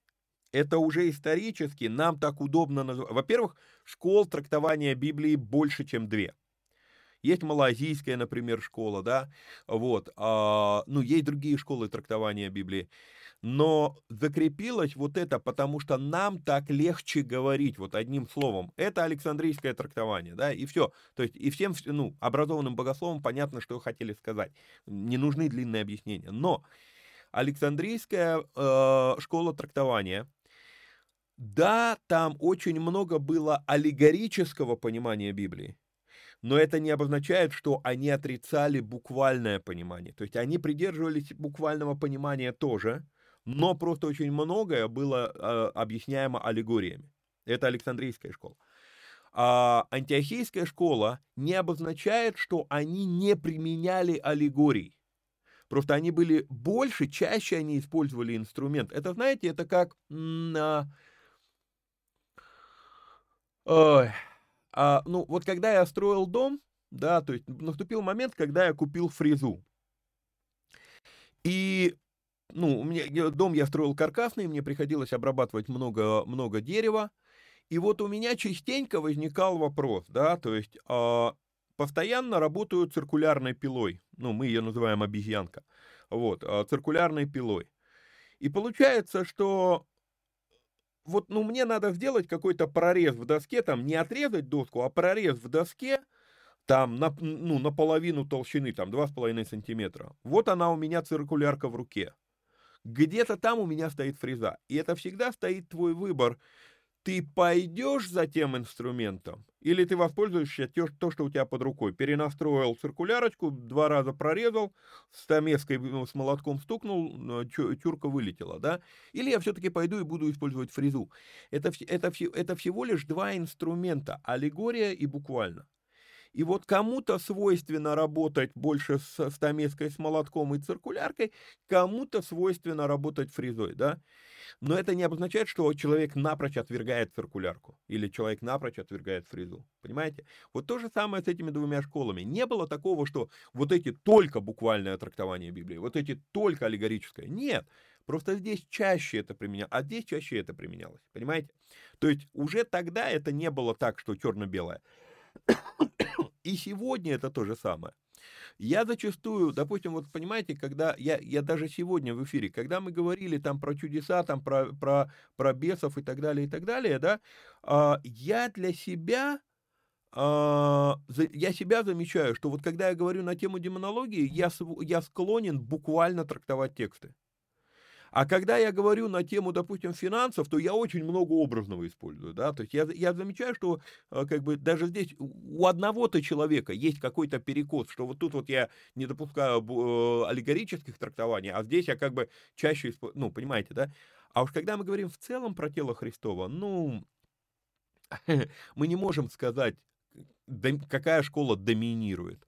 Это уже исторически нам так удобно называть. Во-первых, школ трактования Библии больше, чем две. Есть малазийская, например, школа, да, вот, а, ну, есть другие школы трактования Библии. Но закрепилось вот это, потому что нам так легче говорить, вот одним словом. Это Александрийское трактование, да, и все. То есть и всем, ну, образованным богословам понятно, что хотели сказать. Не нужны длинные объяснения. Но Александрийская э, школа трактования, да, там очень много было аллегорического понимания Библии но это не обозначает, что они отрицали буквальное понимание. То есть они придерживались буквального понимания тоже, но просто очень многое было э, объясняемо аллегориями. Это Александрийская школа. А антиохийская школа не обозначает, что они не применяли аллегорий. Просто они были больше, чаще они использовали инструмент. Это, знаете, это как... А, ой, а, ну, вот когда я строил дом, да, то есть наступил момент, когда я купил фрезу. И ну, у меня дом я строил каркасный, мне приходилось обрабатывать много, много дерева. И вот у меня частенько возникал вопрос, да, то есть э, постоянно работаю циркулярной пилой, ну, мы ее называем обезьянка, вот, э, циркулярной пилой. И получается, что вот, ну, мне надо сделать какой-то прорез в доске, там, не отрезать доску, а прорез в доске, там, на, ну, наполовину толщины, там, 2,5 сантиметра. Вот она у меня циркулярка в руке. Где-то там у меня стоит фреза. И это всегда стоит твой выбор. Ты пойдешь за тем инструментом, или ты воспользуешься то, что у тебя под рукой. Перенастроил циркулярочку, два раза прорезал, стамеской ну, с молотком стукнул, тюрка вылетела, да? Или я все-таки пойду и буду использовать фрезу. Это, это, это всего лишь два инструмента, аллегория и буквально. И вот кому-то свойственно работать больше с стамеской, с молотком и циркуляркой, кому-то свойственно работать фрезой, да. Но это не обозначает, что человек напрочь отвергает циркулярку или человек напрочь отвергает фрезу. Понимаете? Вот то же самое с этими двумя школами. Не было такого, что вот эти только буквальное трактование Библии, вот эти только аллегорическое. Нет. Просто здесь чаще это применялось, а здесь чаще это применялось. Понимаете? То есть уже тогда это не было так, что черно-белое. И сегодня это то же самое. Я зачастую, допустим, вот понимаете, когда я, я даже сегодня в эфире, когда мы говорили там про чудеса, там про, про, про бесов и так далее, и так далее, да, а, я для себя, а, я себя замечаю, что вот когда я говорю на тему демонологии, я, я склонен буквально трактовать тексты. А когда я говорю на тему, допустим, финансов, то я очень много образного использую, да, то есть я, я замечаю, что э, как бы даже здесь у одного-то человека есть какой-то перекос, что вот тут вот я не допускаю э, аллегорических трактований, а здесь я как бы чаще, ну, понимаете, да, а уж когда мы говорим в целом про тело Христова, ну, мы не можем сказать, какая школа доминирует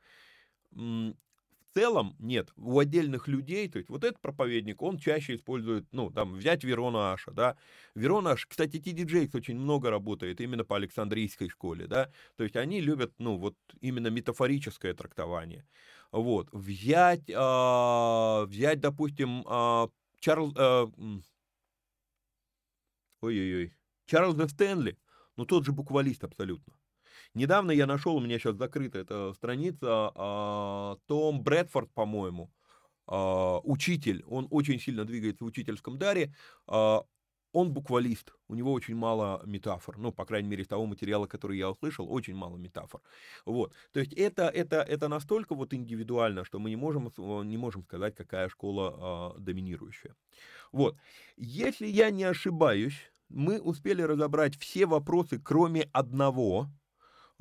целом нет. У отдельных людей, то есть вот этот проповедник, он чаще использует, ну, там, взять Верона Аша, да. Верона Аш, кстати, Джейкс очень много работает именно по Александрийской школе, да. То есть они любят, ну, вот именно метафорическое трактование. Вот. Взять, э, взять, допустим, э, Чарльз... Э, ой-ой-ой. Чарльза Стэнли, ну, тот же буквалист абсолютно. Недавно я нашел, у меня сейчас закрыта эта страница, а, Том Брэдфорд, по-моему, а, учитель, он очень сильно двигается в учительском даре, а, он буквалист, у него очень мало метафор, ну, по крайней мере, того материала, который я услышал, очень мало метафор. Вот, то есть это, это, это настолько вот индивидуально, что мы не можем, не можем сказать, какая школа доминирующая. Вот, если я не ошибаюсь, мы успели разобрать все вопросы, кроме одного,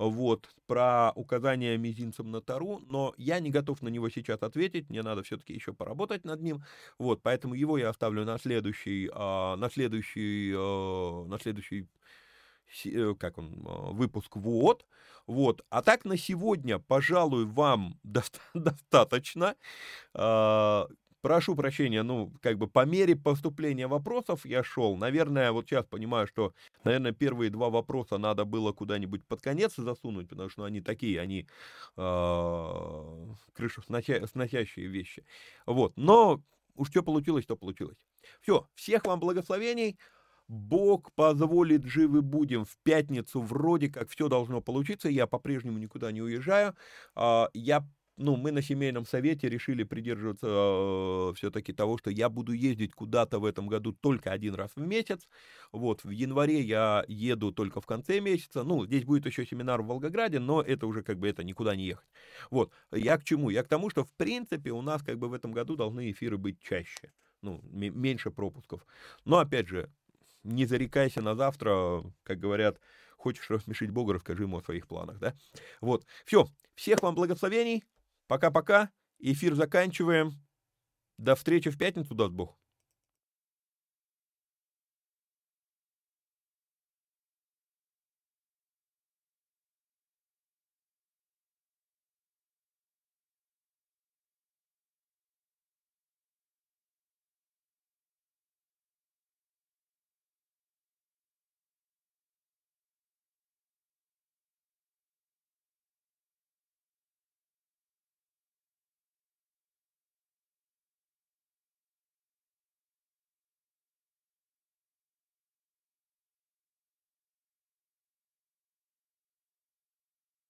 вот, про указание мизинцем на Тару, но я не готов на него сейчас ответить, мне надо все-таки еще поработать над ним, вот, поэтому его я оставлю на следующий, а, на следующий, а, на следующий э, как он, а, выпуск вот, вот, а так на сегодня, пожалуй, вам доста- достаточно, прошу прощения, ну, как бы по мере поступления вопросов я шел. Наверное, вот сейчас понимаю, что, наверное, первые два вопроса надо было куда-нибудь под конец засунуть, потому что они такие, они э, крышу сносящие вещи. Вот, но уж что получилось, то получилось. Все, всех вам благословений. Бог позволит, живы будем. В пятницу вроде как все должно получиться. Я по-прежнему никуда не уезжаю. А, я ну, мы на семейном совете решили придерживаться э, все-таки того, что я буду ездить куда-то в этом году только один раз в месяц. Вот, в январе я еду только в конце месяца. Ну, здесь будет еще семинар в Волгограде, но это уже как бы это никуда не ехать. Вот, я к чему? Я к тому, что в принципе у нас как бы в этом году должны эфиры быть чаще. Ну, меньше пропусков. Но опять же, не зарекайся на завтра, как говорят, хочешь рассмешить Бога, расскажи ему о своих планах, да? Вот, все, всех вам благословений, Пока-пока. Эфир заканчиваем. До встречи в пятницу, даст Бог.